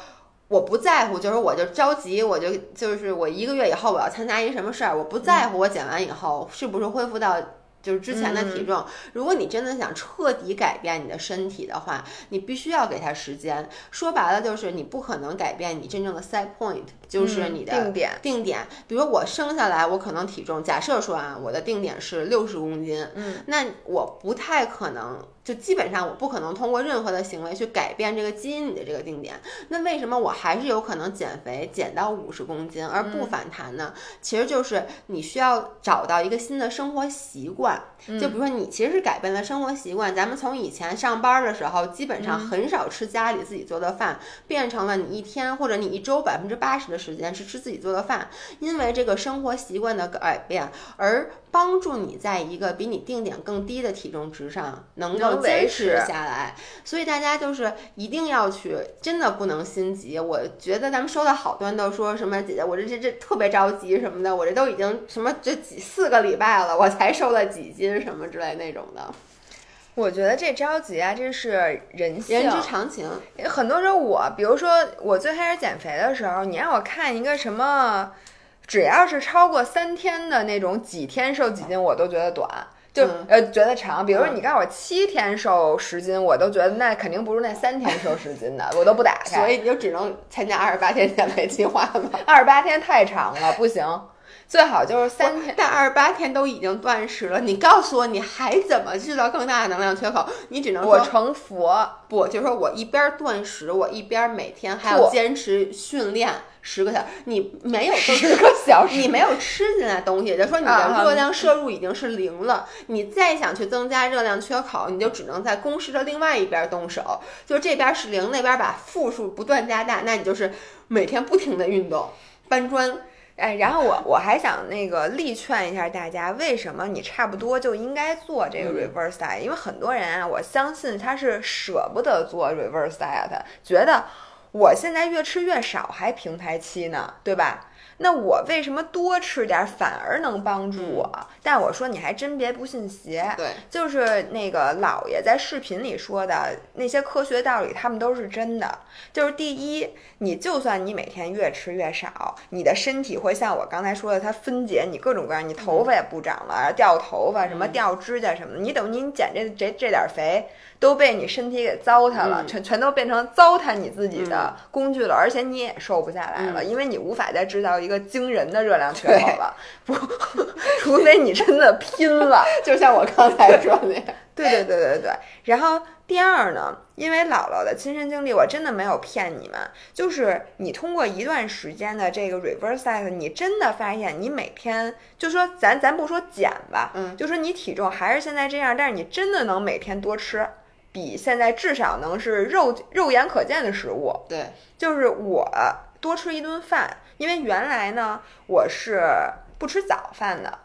我不在乎，就是我就着急，我就就是我一个月以后我要参加一什么事儿，我不在乎我减完以后是不是恢复到就是之前的体重。如果你真的想彻底改变你的身体的话，你必须要给它时间。说白了就是你不可能改变你真正的 set point，就是你的定点。定点，比如我生下来，我可能体重，假设说啊，我的定点是六十公斤，嗯，那我不太可能。就基本上我不可能通过任何的行为去改变这个基因里的这个定点。那为什么我还是有可能减肥减到五十公斤而不反弹呢？其实就是你需要找到一个新的生活习惯。就比如说你其实是改变了生活习惯，咱们从以前上班的时候基本上很少吃家里自己做的饭，变成了你一天或者你一周百分之八十的时间是吃自己做的饭。因为这个生活习惯的改变而帮助你在一个比你定点更低的体重值上能够。坚持下来，所以大家就是一定要去，真的不能心急。我觉得咱们收到好多人都说什么姐姐，我这这这特别着急什么的，我这都已经什么这几四个礼拜了，我才瘦了几斤什么之类那种的。我觉得这着急啊，这是人性，人之常情。很多时候我，比如说我最开始减肥的时候，你让我看一个什么，只要是超过三天的那种几天瘦几斤，我都觉得短。就呃觉得长，比如说你告诉我七天瘦十斤，我都觉得那肯定不如那三天瘦十斤的，我都不打开。所以你就只能参加二十八天减肥计划了。二十八天太长了，不行，最好就是三天。但二十八天都已经断食了，你告诉我你还怎么制造更大的能量缺口？你只能我成佛不，就是说我一边断食，我一边每天还要坚持训练。十个小时，你没有十个小时，你没有吃进来东西，就说你的热量摄入已经是零了。你再想去增加热量缺口，你就只能在公式的另外一边动手，就这边是零，那边把负数不断加大，那你就是每天不停的运动搬砖。哎，然后我我还想那个力劝一下大家，为什么你差不多就应该做这个 reverse diet？因为很多人啊，我相信他是舍不得做 reverse diet，觉得。我现在越吃越少，还平台期呢，对吧？那我为什么多吃点反而能帮助我？但我说你还真别不信邪，对，就是那个姥爷在视频里说的那些科学道理，他们都是真的。就是第一，你就算你每天越吃越少，你的身体会像我刚才说的，它分解你各种各样，你头发也不长了，掉头发什么掉指甲什么的，你等于你减这这这点肥都被你身体给糟蹋了，全全都变成糟蹋你自己的工具了，而且你也瘦不下来了，因为你无法再制造。一个惊人的热量缺口了，不，除非你真的拼了，就像我刚才说的。对对对对对。然后第二呢，因为姥姥的亲身经历，我真的没有骗你们，就是你通过一段时间的这个 reverse diet，你真的发现你每天，就说咱咱不说减吧，嗯，就说你体重还是现在这样，但是你真的能每天多吃，比现在至少能是肉肉眼可见的食物。对，就是我多吃一顿饭。因为原来呢，我是不吃早饭的。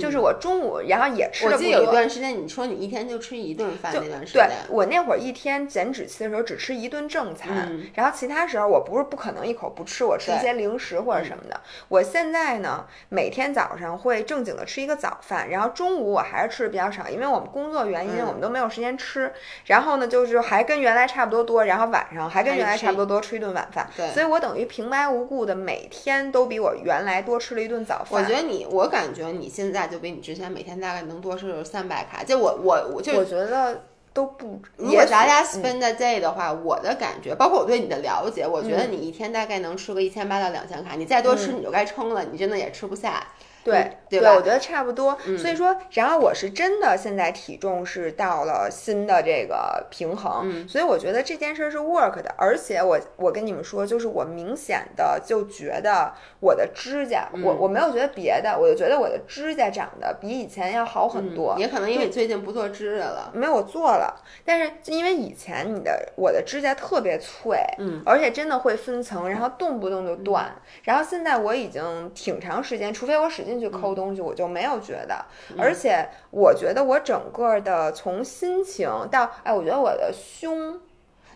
就是我中午，然后也吃。我记得有一段时间，你说你一天就吃一顿饭那段时间。对，我那会儿一天减脂期的时候只吃一顿正餐，然后其他时候我不是不可能一口不吃，我吃一些零食或者什么的。我现在呢，每天早上会正经的吃一个早饭，然后中午我还是吃的比较少，因为我们工作原因，我们都没有时间吃。然后呢，就是还跟原来差不多多，然后晚上还跟原来差不多多吃一顿晚饭。对，所以我等于平白无故的每天都比我原来多吃了一顿早饭。我觉得你，我感觉你现在就比你之前每每天大概能多吃三百卡，就我我我就我觉得都不。如果咱俩 spend a day 的话，我的感觉，包括我对你的了解，我觉得你一天大概能吃个一千八到两千卡，你再多吃你就该撑了，你真的也吃不下。对对吧？我觉得差不多。所以说，然后我是真的现在体重是到了新的这个平衡，所以我觉得这件事是 work 的。而且我我跟你们说，就是我明显的就觉得我的指甲，我我没有觉得别的，我就觉得我的指甲长得比以前要好很多。也可能因为你最近不做指甲了。没有做了，但是因为以前你的我的指甲特别脆，嗯，而且真的会分层，然后动不动就断。然后现在我已经挺长时间，除非我使劲。进去抠东西，我就没有觉得，而且我觉得我整个的从心情到，哎，我觉得我的胸。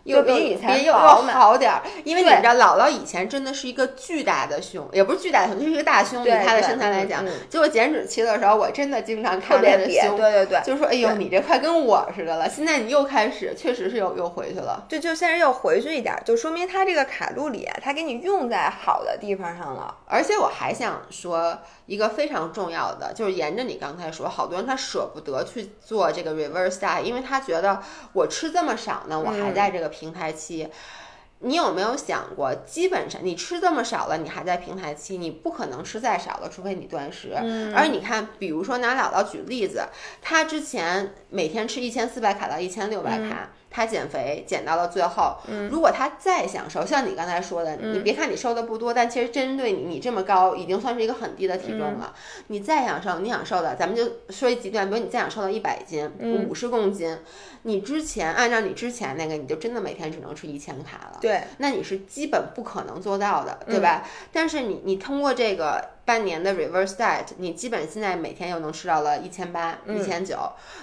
又比以前又又薄嘛好点儿，因为你对知道姥姥以前真的是一个巨大的胸，也不是巨大的胸，就是一个大胸，以对她的身材来讲结果减脂期的时候，我真的经常看她的胸，对对对。就说哎呦，你这快跟我似的了。现在你又开始，确实是又又回去了。就就现在又回去一点儿，就说明它这个卡路里啊，它给你用在好的地方上了。而且我还想说一个非常重要的，就是沿着你刚才说，好多人他舍不得去做这个 reverse diet，因为他觉得我吃这么少呢，我还在这个平台期。你有没有想过，基本上你吃这么少了，你还在平台期，你不可能吃再少了，除非你断食。而你看，比如说拿姥姥举例子，她之前每天吃一千四百卡到一千六百卡。她减肥减到了最后，如果他再想瘦，像你刚才说的，你别看你瘦的不多，但其实针对你，你这么高，已经算是一个很低的体重了。你再想瘦，你想瘦的，咱们就说一极端，比如你再想瘦到一百斤、五十公斤，你之前按照你之前那个，你就真的每天只能吃一千卡了。对，那你是基本不可能做到的，对吧？但是你你通过这个半年的 reverse diet，你基本现在每天又能吃到了一千八、一千九。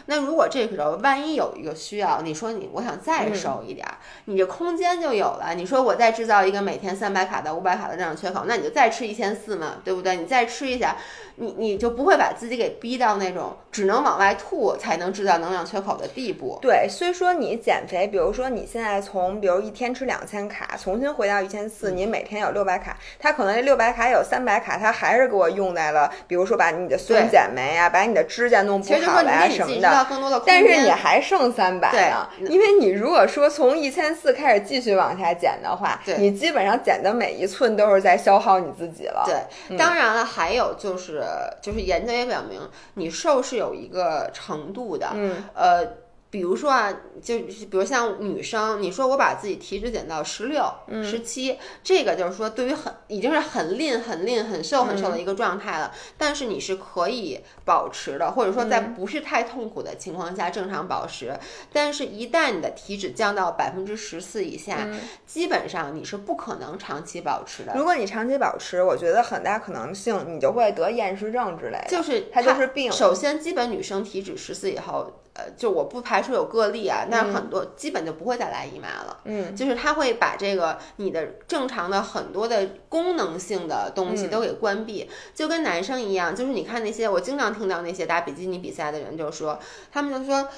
那如果这个时候万一有一个需要，你说你我想再瘦一点儿，你这空间就有了。你说我再制造一个每天三百卡到五百卡的这样缺口，那你就再吃一千四嘛，对不对？你再吃一下，你你就不会把自己给逼到那种只能往外吐才能制造能量缺口的地步。对，虽说你减肥，比如说你现在从比如一天吃两千卡，重新回到一千四，你每天有六百卡，它可能这六百卡有三百卡，它还是给我用在了，比如说把你的酸对碱酶啊，把你的指甲弄不好了呀什么的但是你还剩三百呢，因为你如果说从一千四开始继续往下减的话，对你基本上减的每一寸都是在消耗你自己了。对，当然了，还有就是就是研究也表明，你瘦是有一个程度的，嗯，呃。比如说啊，就比如像女生，你说我把自己体脂减到十六、十七，这个就是说对于很已经是很 lean、很 lean、很瘦、很瘦的一个状态了。但是你是可以保持的，或者说在不是太痛苦的情况下正常保持。但是，一旦你的体脂降到百分之十四以下，基本上你是不可能长期保持的。如果你长期保持，我觉得很大可能性你就会得厌食症之类的，就是它就是病。首先，基本女生体脂十四以后，呃，就我不排除有个例啊，那很多、基本就不会再来姨妈了。嗯，就是它会把这个你的正常的很多的功能性的东西都给关闭，就跟男生一样。就是你看那些我经常听到那些打比基尼比赛的人，就说他们就说。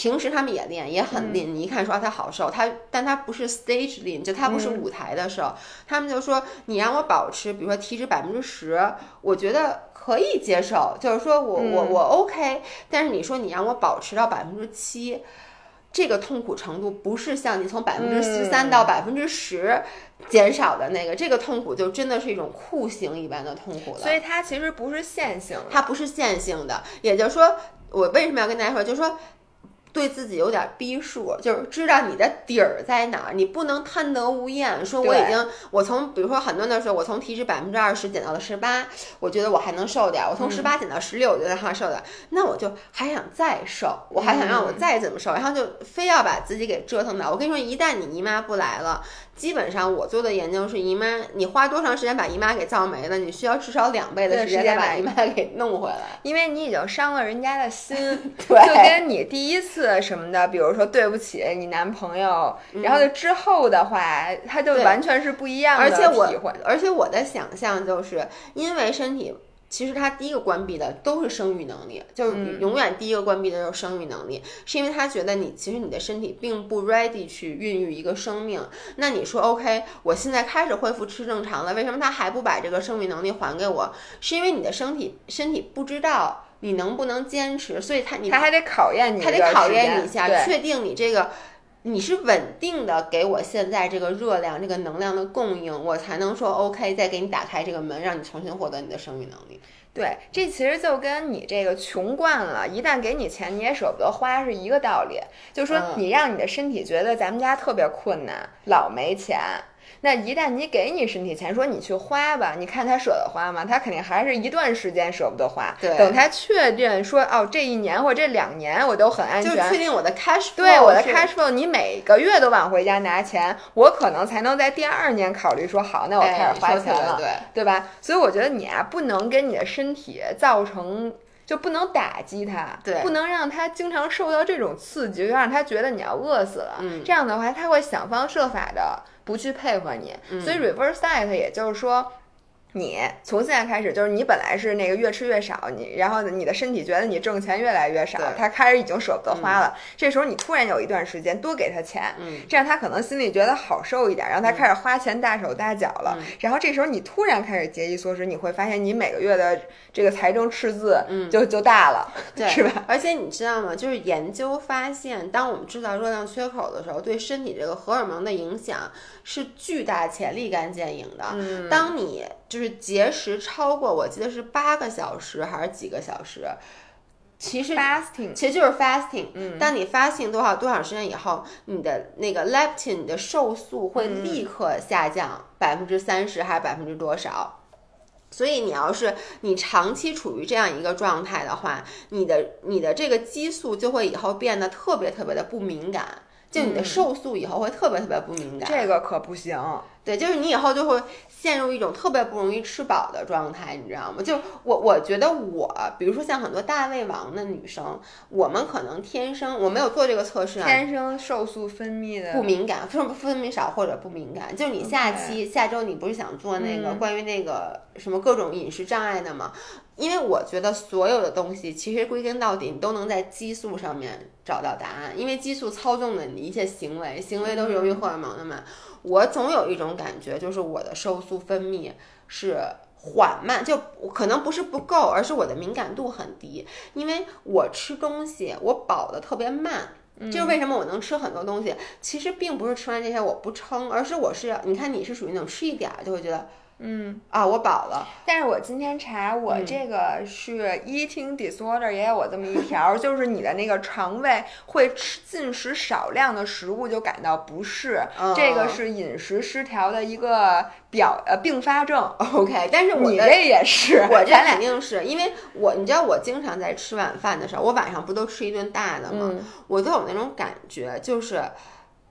平时他们也练，也很练。你一看说他好瘦，他但他不是 stage lean，就他不是舞台的瘦。他们就说你让我保持，比如说体脂百分之十，我觉得可以接受，就是说我我我 OK。但是你说你让我保持到百分之七，这个痛苦程度不是像你从百分之十三到百分之十减少的那个，这个痛苦就真的是一种酷刑一般的痛苦了。所以它其实不是线性的，它不是线性的，也就是说，我为什么要跟大家说，就是说。对自己有点逼数，就是知道你的底儿在哪儿，你不能贪得无厌。说我已经，我从比如说很多的时候，我从体脂百分之二十减到了十八，我觉得我还能瘦点儿；我从十八减到十六，我觉得还瘦点儿。那我就还想再瘦，我还想让我再怎么瘦，然后就非要把自己给折腾到。我跟你说，一旦你姨妈不来了，基本上我做的研究是，姨妈你花多长时间把姨妈给造没了，你需要至少两倍的时间再把姨妈给弄回来，因为你已经伤了人家的心，对，就跟你第一次。什么的，比如说对不起你男朋友，然后就之后的话，他就完全是不一样的而且我。而且我的想象就是，因为身体其实他第一个关闭的都是生育能力，就是永远第一个关闭的就是生育能力，是因为他觉得你其实你的身体并不 ready 去孕育一个生命。那你说 OK，我现在开始恢复吃正常了，为什么他还不把这个生育能力还给我？是因为你的身体身体不知道。你能不能坚持？所以他你他还得考验你，他得考验你一下，确定你这个你是稳定的给我现在这个热量、这个能量的供应，我才能说 OK，再给你打开这个门，让你重新获得你的生育能力。对，这其实就跟你这个穷惯了，一旦给你钱你也舍不得花是一个道理。就说，你让你的身体觉得咱们家特别困难，老没钱。那一旦你给你身体钱，说你去花吧，你看他舍得花吗？他肯定还是一段时间舍不得花。对，等他确认说哦，这一年或者这两年我都很安全，就确定我的 cash flow，对我的 cash flow，你每个月都往回家拿钱，我可能才能在第二年考虑说好，那我开始花钱了，对对吧？所以我觉得你啊，不能跟你的身体造成。就不能打击他，对不能让他经常受到这种刺激，就让他觉得你要饿死了。嗯这样的话，他会想方设法的不去配合你。嗯所以 reverse diet 也就是说。你从现在开始，就是你本来是那个越吃越少，你然后你的身体觉得你挣钱越来越少，他开始已经舍不得花了。这时候你突然有一段时间多给他钱，嗯这样他可能心里觉得好受一点，然后他开始花钱大手大脚了。嗯然后这时候你突然开始节衣缩食，你会发现你每个月的这个财政赤字就、就大了，是吧？？而且你知道吗？就是研究发现，当我们制造热量缺口的时候，对身体这个荷尔蒙的影响是巨大且立竿见影的。嗯当你就是节食超过，我记得是八个小时还是几个小时，其实 fasting 其实就是 fasting。嗯当你 fasting 多少多少时间以后，你的那个 leptin，你的瘦素会嗯立刻下降百分之三十还是百分之多少？所以你要是你长期处于这样一个状态的话，你的你的这个激素就会以后变得特别特别的不敏感，就你的瘦素以后会特别特别不敏感。嗯这个可不行。对，就是你以后就会陷入一种特别不容易吃饱的状态，你知道吗？就我我觉得我，比如说像很多大胃王的女生，我们可能天生我没有做这个测试啊，天生瘦素分泌的不敏感，分分泌少或者不敏感。就是你下期下周你不是想做那个嗯关于那个什么各种饮食障碍的吗？因为我觉得所有的东西其实归根到底你都能在激素上面找到答案，因为激素操纵了你一切行为，行为都是由于荷尔蒙的嘛。我总有一种感觉，就是我的瘦素分泌是缓慢，就可能不是不够，而是我的敏感度很低，因为我吃东西我饱的特别慢。就是为什么我能吃很多东西，其实并不是吃完这些我不撑，而是我是你看你是属于那种吃一点儿就会觉得嗯，啊我饱了，但是我今天查，我嗯。这个是 eating disorder，也有我这么一条，就是你的那个肠胃会吃进食少量的食物就感到不适，嗯这个是饮食失调的一个表呃并发症。OK，但是我你这也是，我这肯定是因为我，你知道我经常在吃晚饭的时候，我晚上不都吃一顿大的吗？嗯。我都有那种感觉，就是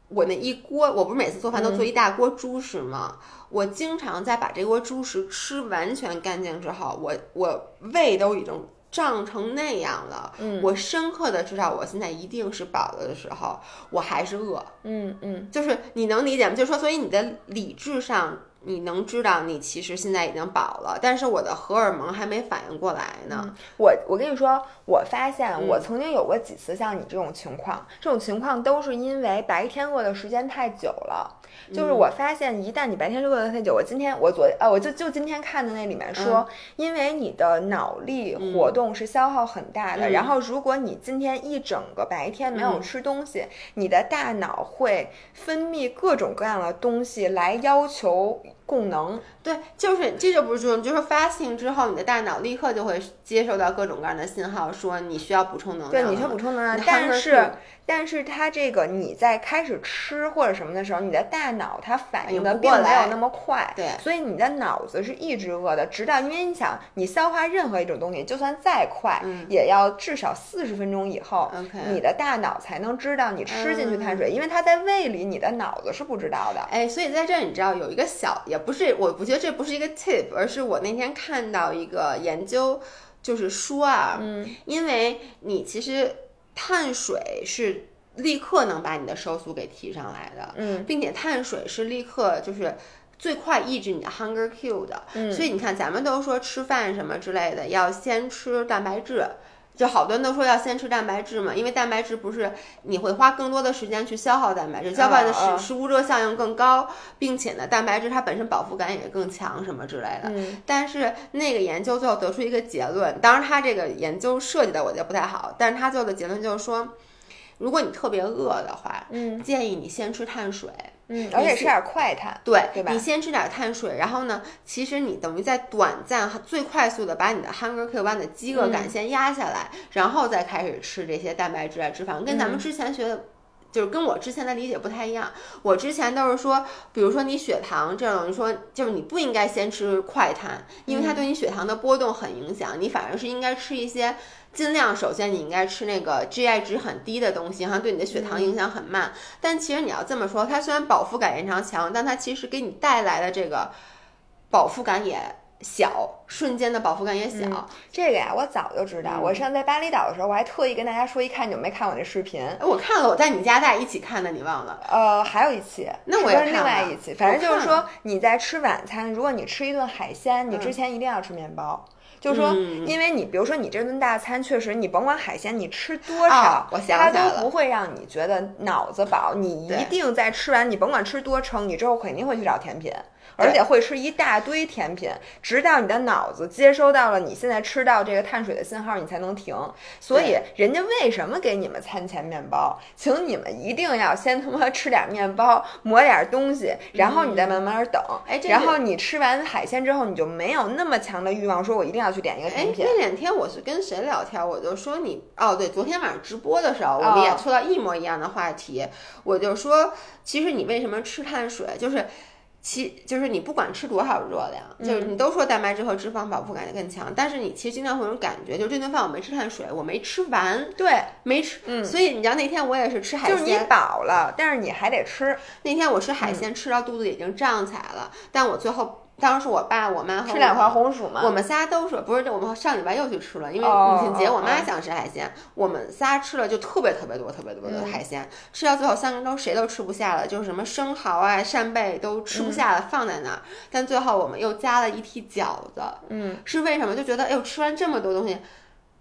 我那一锅，我不是每次做饭都做一大锅猪食吗？我经常在把这锅猪食吃完全干净之后，我我胃都已经胀成那样了，嗯我深刻的知道我现在一定是饱了的时候，我还是饿，嗯嗯，就是你能理解吗？就是说，所以你的理智上。你能知道你其实现在已经饱了，但是我的荷尔蒙还没反应过来呢。我我跟你说，我发现嗯我曾经有过几次像你这种情况，这种情况都是因为白天饿的时间太久了。就是我发现，一旦你白天饿的太久，我今天我昨呃，我就就今天看的那里面说，因为你的脑力活动是消耗很大的，嗯。然后如果你今天一整个白天没有嗯。吃东西，你的大脑会分泌各种各样的东西来要求供能。对，就是这就不是说，就是 fasting 之后，你的大脑立刻就会接受到各种各样的信号，说你需要补充能量对，你需要补充能量，但是但是它这个你在开始吃或者什么的时候，你的大脑它反应的并没有那么快，对所以你的脑子是一直饿的，直到因为你想你消化任何一种东西，就算再快，嗯也要至少四十分钟以后你的大脑才能知道你吃进去碳水，因为它在胃里，你的脑子是不知道的。哎，所以在这儿你知道有一个小，也不是，我不觉得这不是一个 tip，而是我那天看到一个研究，就是说啊，嗯，因为你其实碳水是立刻能把你的瘦素给提上来的，嗯，并且碳水是立刻就是。最快抑制你的 hunger cue 的，嗯所以你看，咱们都说吃饭什么之类的，要先吃蛋白质，就好多人都说要先吃蛋白质嘛，因为蛋白质不是你会花更多的时间去消耗蛋白质，消耗的食食物热效应更高，并且呢，蛋白质它本身饱腹感也更强，什么之类的。嗯但是那个研究最后得出一个结论，当然他这个研究设计的我觉得不太好，但是他最后的结论就是说，如果你特别饿的话，嗯建议你先吃碳水。嗯，而且吃点快碳，对，对吧？你先吃点碳水，然后呢，其实你等于在短暂、最快速的把你的 hunger cue 把你的饥饿嗯。感先压下来，然后再开始吃这些蛋白质啊、脂肪，跟咱们嗯。之前学的。就是跟我之前的理解不太一样，我之前都是说，比如说你血糖这种，你说就是你不应该先吃快碳，因为它对你血糖的波动很影响，你反而是应该吃一些，尽量首先你应该吃那个 GI 值很低的东西，好像对你的血糖影响很慢。但其实你要这么说，它虽然饱腹感延长强，但它其实给你带来的这个饱腹感也小，瞬间的饱腹感也小。嗯这个呀，我早就知道。嗯我上次在巴厘岛的时候，我还特意跟大家说，一看你们没看我那视频。哎，我看了，我在你家咱俩一起看的，你忘了？呃，还有一期，那我也是不是另外一期，反正就是说你在吃晚餐，如果你吃一顿海鲜，你之前一定要吃面包。就是说，嗯因为你比如说你这顿大餐，确实你甭管海鲜你吃多少，它都不会让你觉得脑子饱。你一定在吃完，你甭管吃多撑，你之后肯定会去找甜品。对而且会吃一大堆甜品，直到你的脑子接收到了你现在吃到这个碳水的信号，你才能停。所以人家为什么给你们餐前面包？请你们一定要先他妈吃点面包，抹点东西，然后你再慢慢等。哎这然后你吃完海鲜之后，你就没有那么强的欲望，说我一定要去点一个哎甜，品。那两天我是跟谁聊天，我就说你哦，对，昨天晚上直播的时候，我们也哦说到一模一样的话题。我就说，其实你为什么吃碳水，就是其就是你不管吃多少热量，就是嗯。你都说蛋白质和脂肪饱腹感更强，但是你其实经常会有种感觉，就这顿饭我没吃碳水，我没吃完，对，没吃，嗯。所以你知道那天我也是吃海就是你鲜，饱了，但是你还得吃，那天我吃嗯。海鲜吃到肚子已经胀起来了，但我最后当时我爸我妈吃两块红薯嘛。我们仨都说不是，我们上礼拜又去吃了，因为哦母亲节，哦我妈想吃海鲜，我们仨吃了就特别特别多特别多的嗯海鲜，吃到最后三个人都谁都吃不下了，就是什么生蚝啊、扇贝都吃不下了，放在那儿。但最后我们又加了一屉饺子，嗯，是为什么？就觉得哎呦，吃完这么多东西，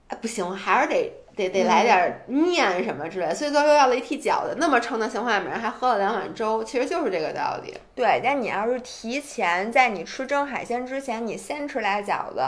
哎不行，还是得。得得来点面什么之类，所以最后又要了一屉饺子，那么撑的情况下，每人还喝了两碗粥，其实就是这个道理。对，但你要是提前在你吃蒸海鲜之前，你先吃俩饺子，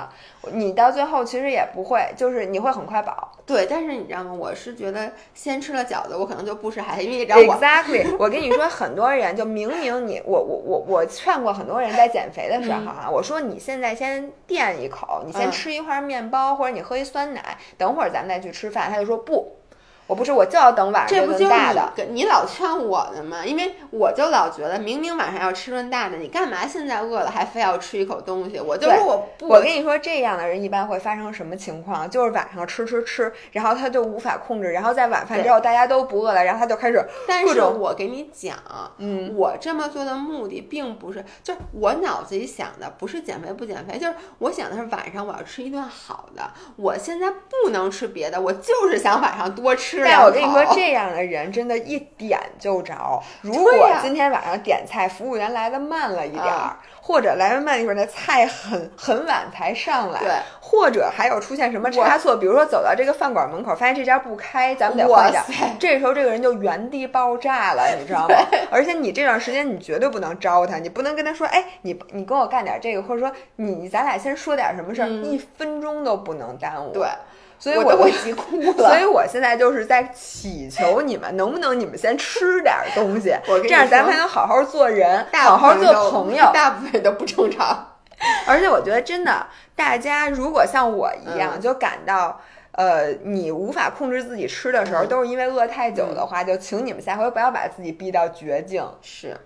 你到最后其实也不会，就是你会很快饱。对，但是你知道吗？我是觉得先吃了饺子，我可能就不吃海鲜，因为你知道我 Exactly，我跟你说，很多人就明明你我我我我劝过很多人在减肥的时候啊，我说你现在先垫一口，你先嗯吃一块面包，或者你喝一酸奶，等会儿咱们再去吃饭。他就说不，我不是，我就要等晚上这不就是顿大的。你你老劝我的吗？因为我就老觉得明明晚上要吃顿大的，你干嘛现在饿了还非要吃一口东西？我就对说我不，我跟你说，这样的人一般会发生什么情况？就是晚上吃吃吃，然后他就无法控制，然后在晚饭之后大家都不饿了，然后他就开始但是我给你讲，嗯，我这么做的目的并不是，就是我脑子里想的不是减肥不减肥，就是我想的是晚上我要吃一顿好的。我现在不能吃别的，我就是想晚上多吃但我跟你说，这样的人真的一点就着。如果今天晚上点菜，服务员来的慢了一点儿，啊或者来的慢一会儿，那菜很很晚才上来，对，或者还有出现什么差错，比如说走到这个饭馆门口，发现这家不开，咱们得换家哇塞。这时候这个人就原地爆炸了，你知道吗？而且你这段时间你绝对不能招他，你不能跟他说，哎，你你跟我干点这个，或者说你咱俩先说点什么事儿，嗯一分钟都不能耽误。对，所以我我急哭了。所以我现在就是在祈求你们，能不能你们先吃点东西这样咱们才能好好做人，大好好做朋友。大部分都不正常。而且我觉得真的，大家如果像我一样，嗯就感到。呃，你无法控制自己吃的时候，嗯都是因为饿太久的话，就请你们下回不要把自己逼到绝境。是，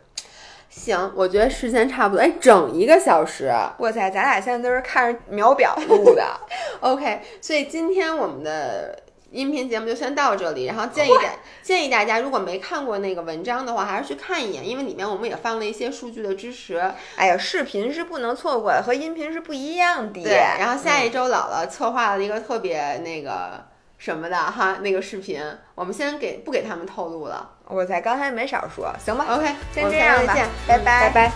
行，我觉得时间差不多，哎，整一个小时。哇塞，咱俩现在都是看着秒表录的，OK，所以今天我们的音频节目就先到这里。然后建议大建议大家，如果没看过那个文章的话，还是去看一眼，因为里面我们也放了一些数据的支持。哎呀，视频是不能错过的，和音频是不一样的。对，然后下嗯一周姥姥策划了一个特别那个什么的哈，那个视频，我们先给不给他们透露了。我在刚才没少说，行吧？OK，先这样吧拜拜拜拜。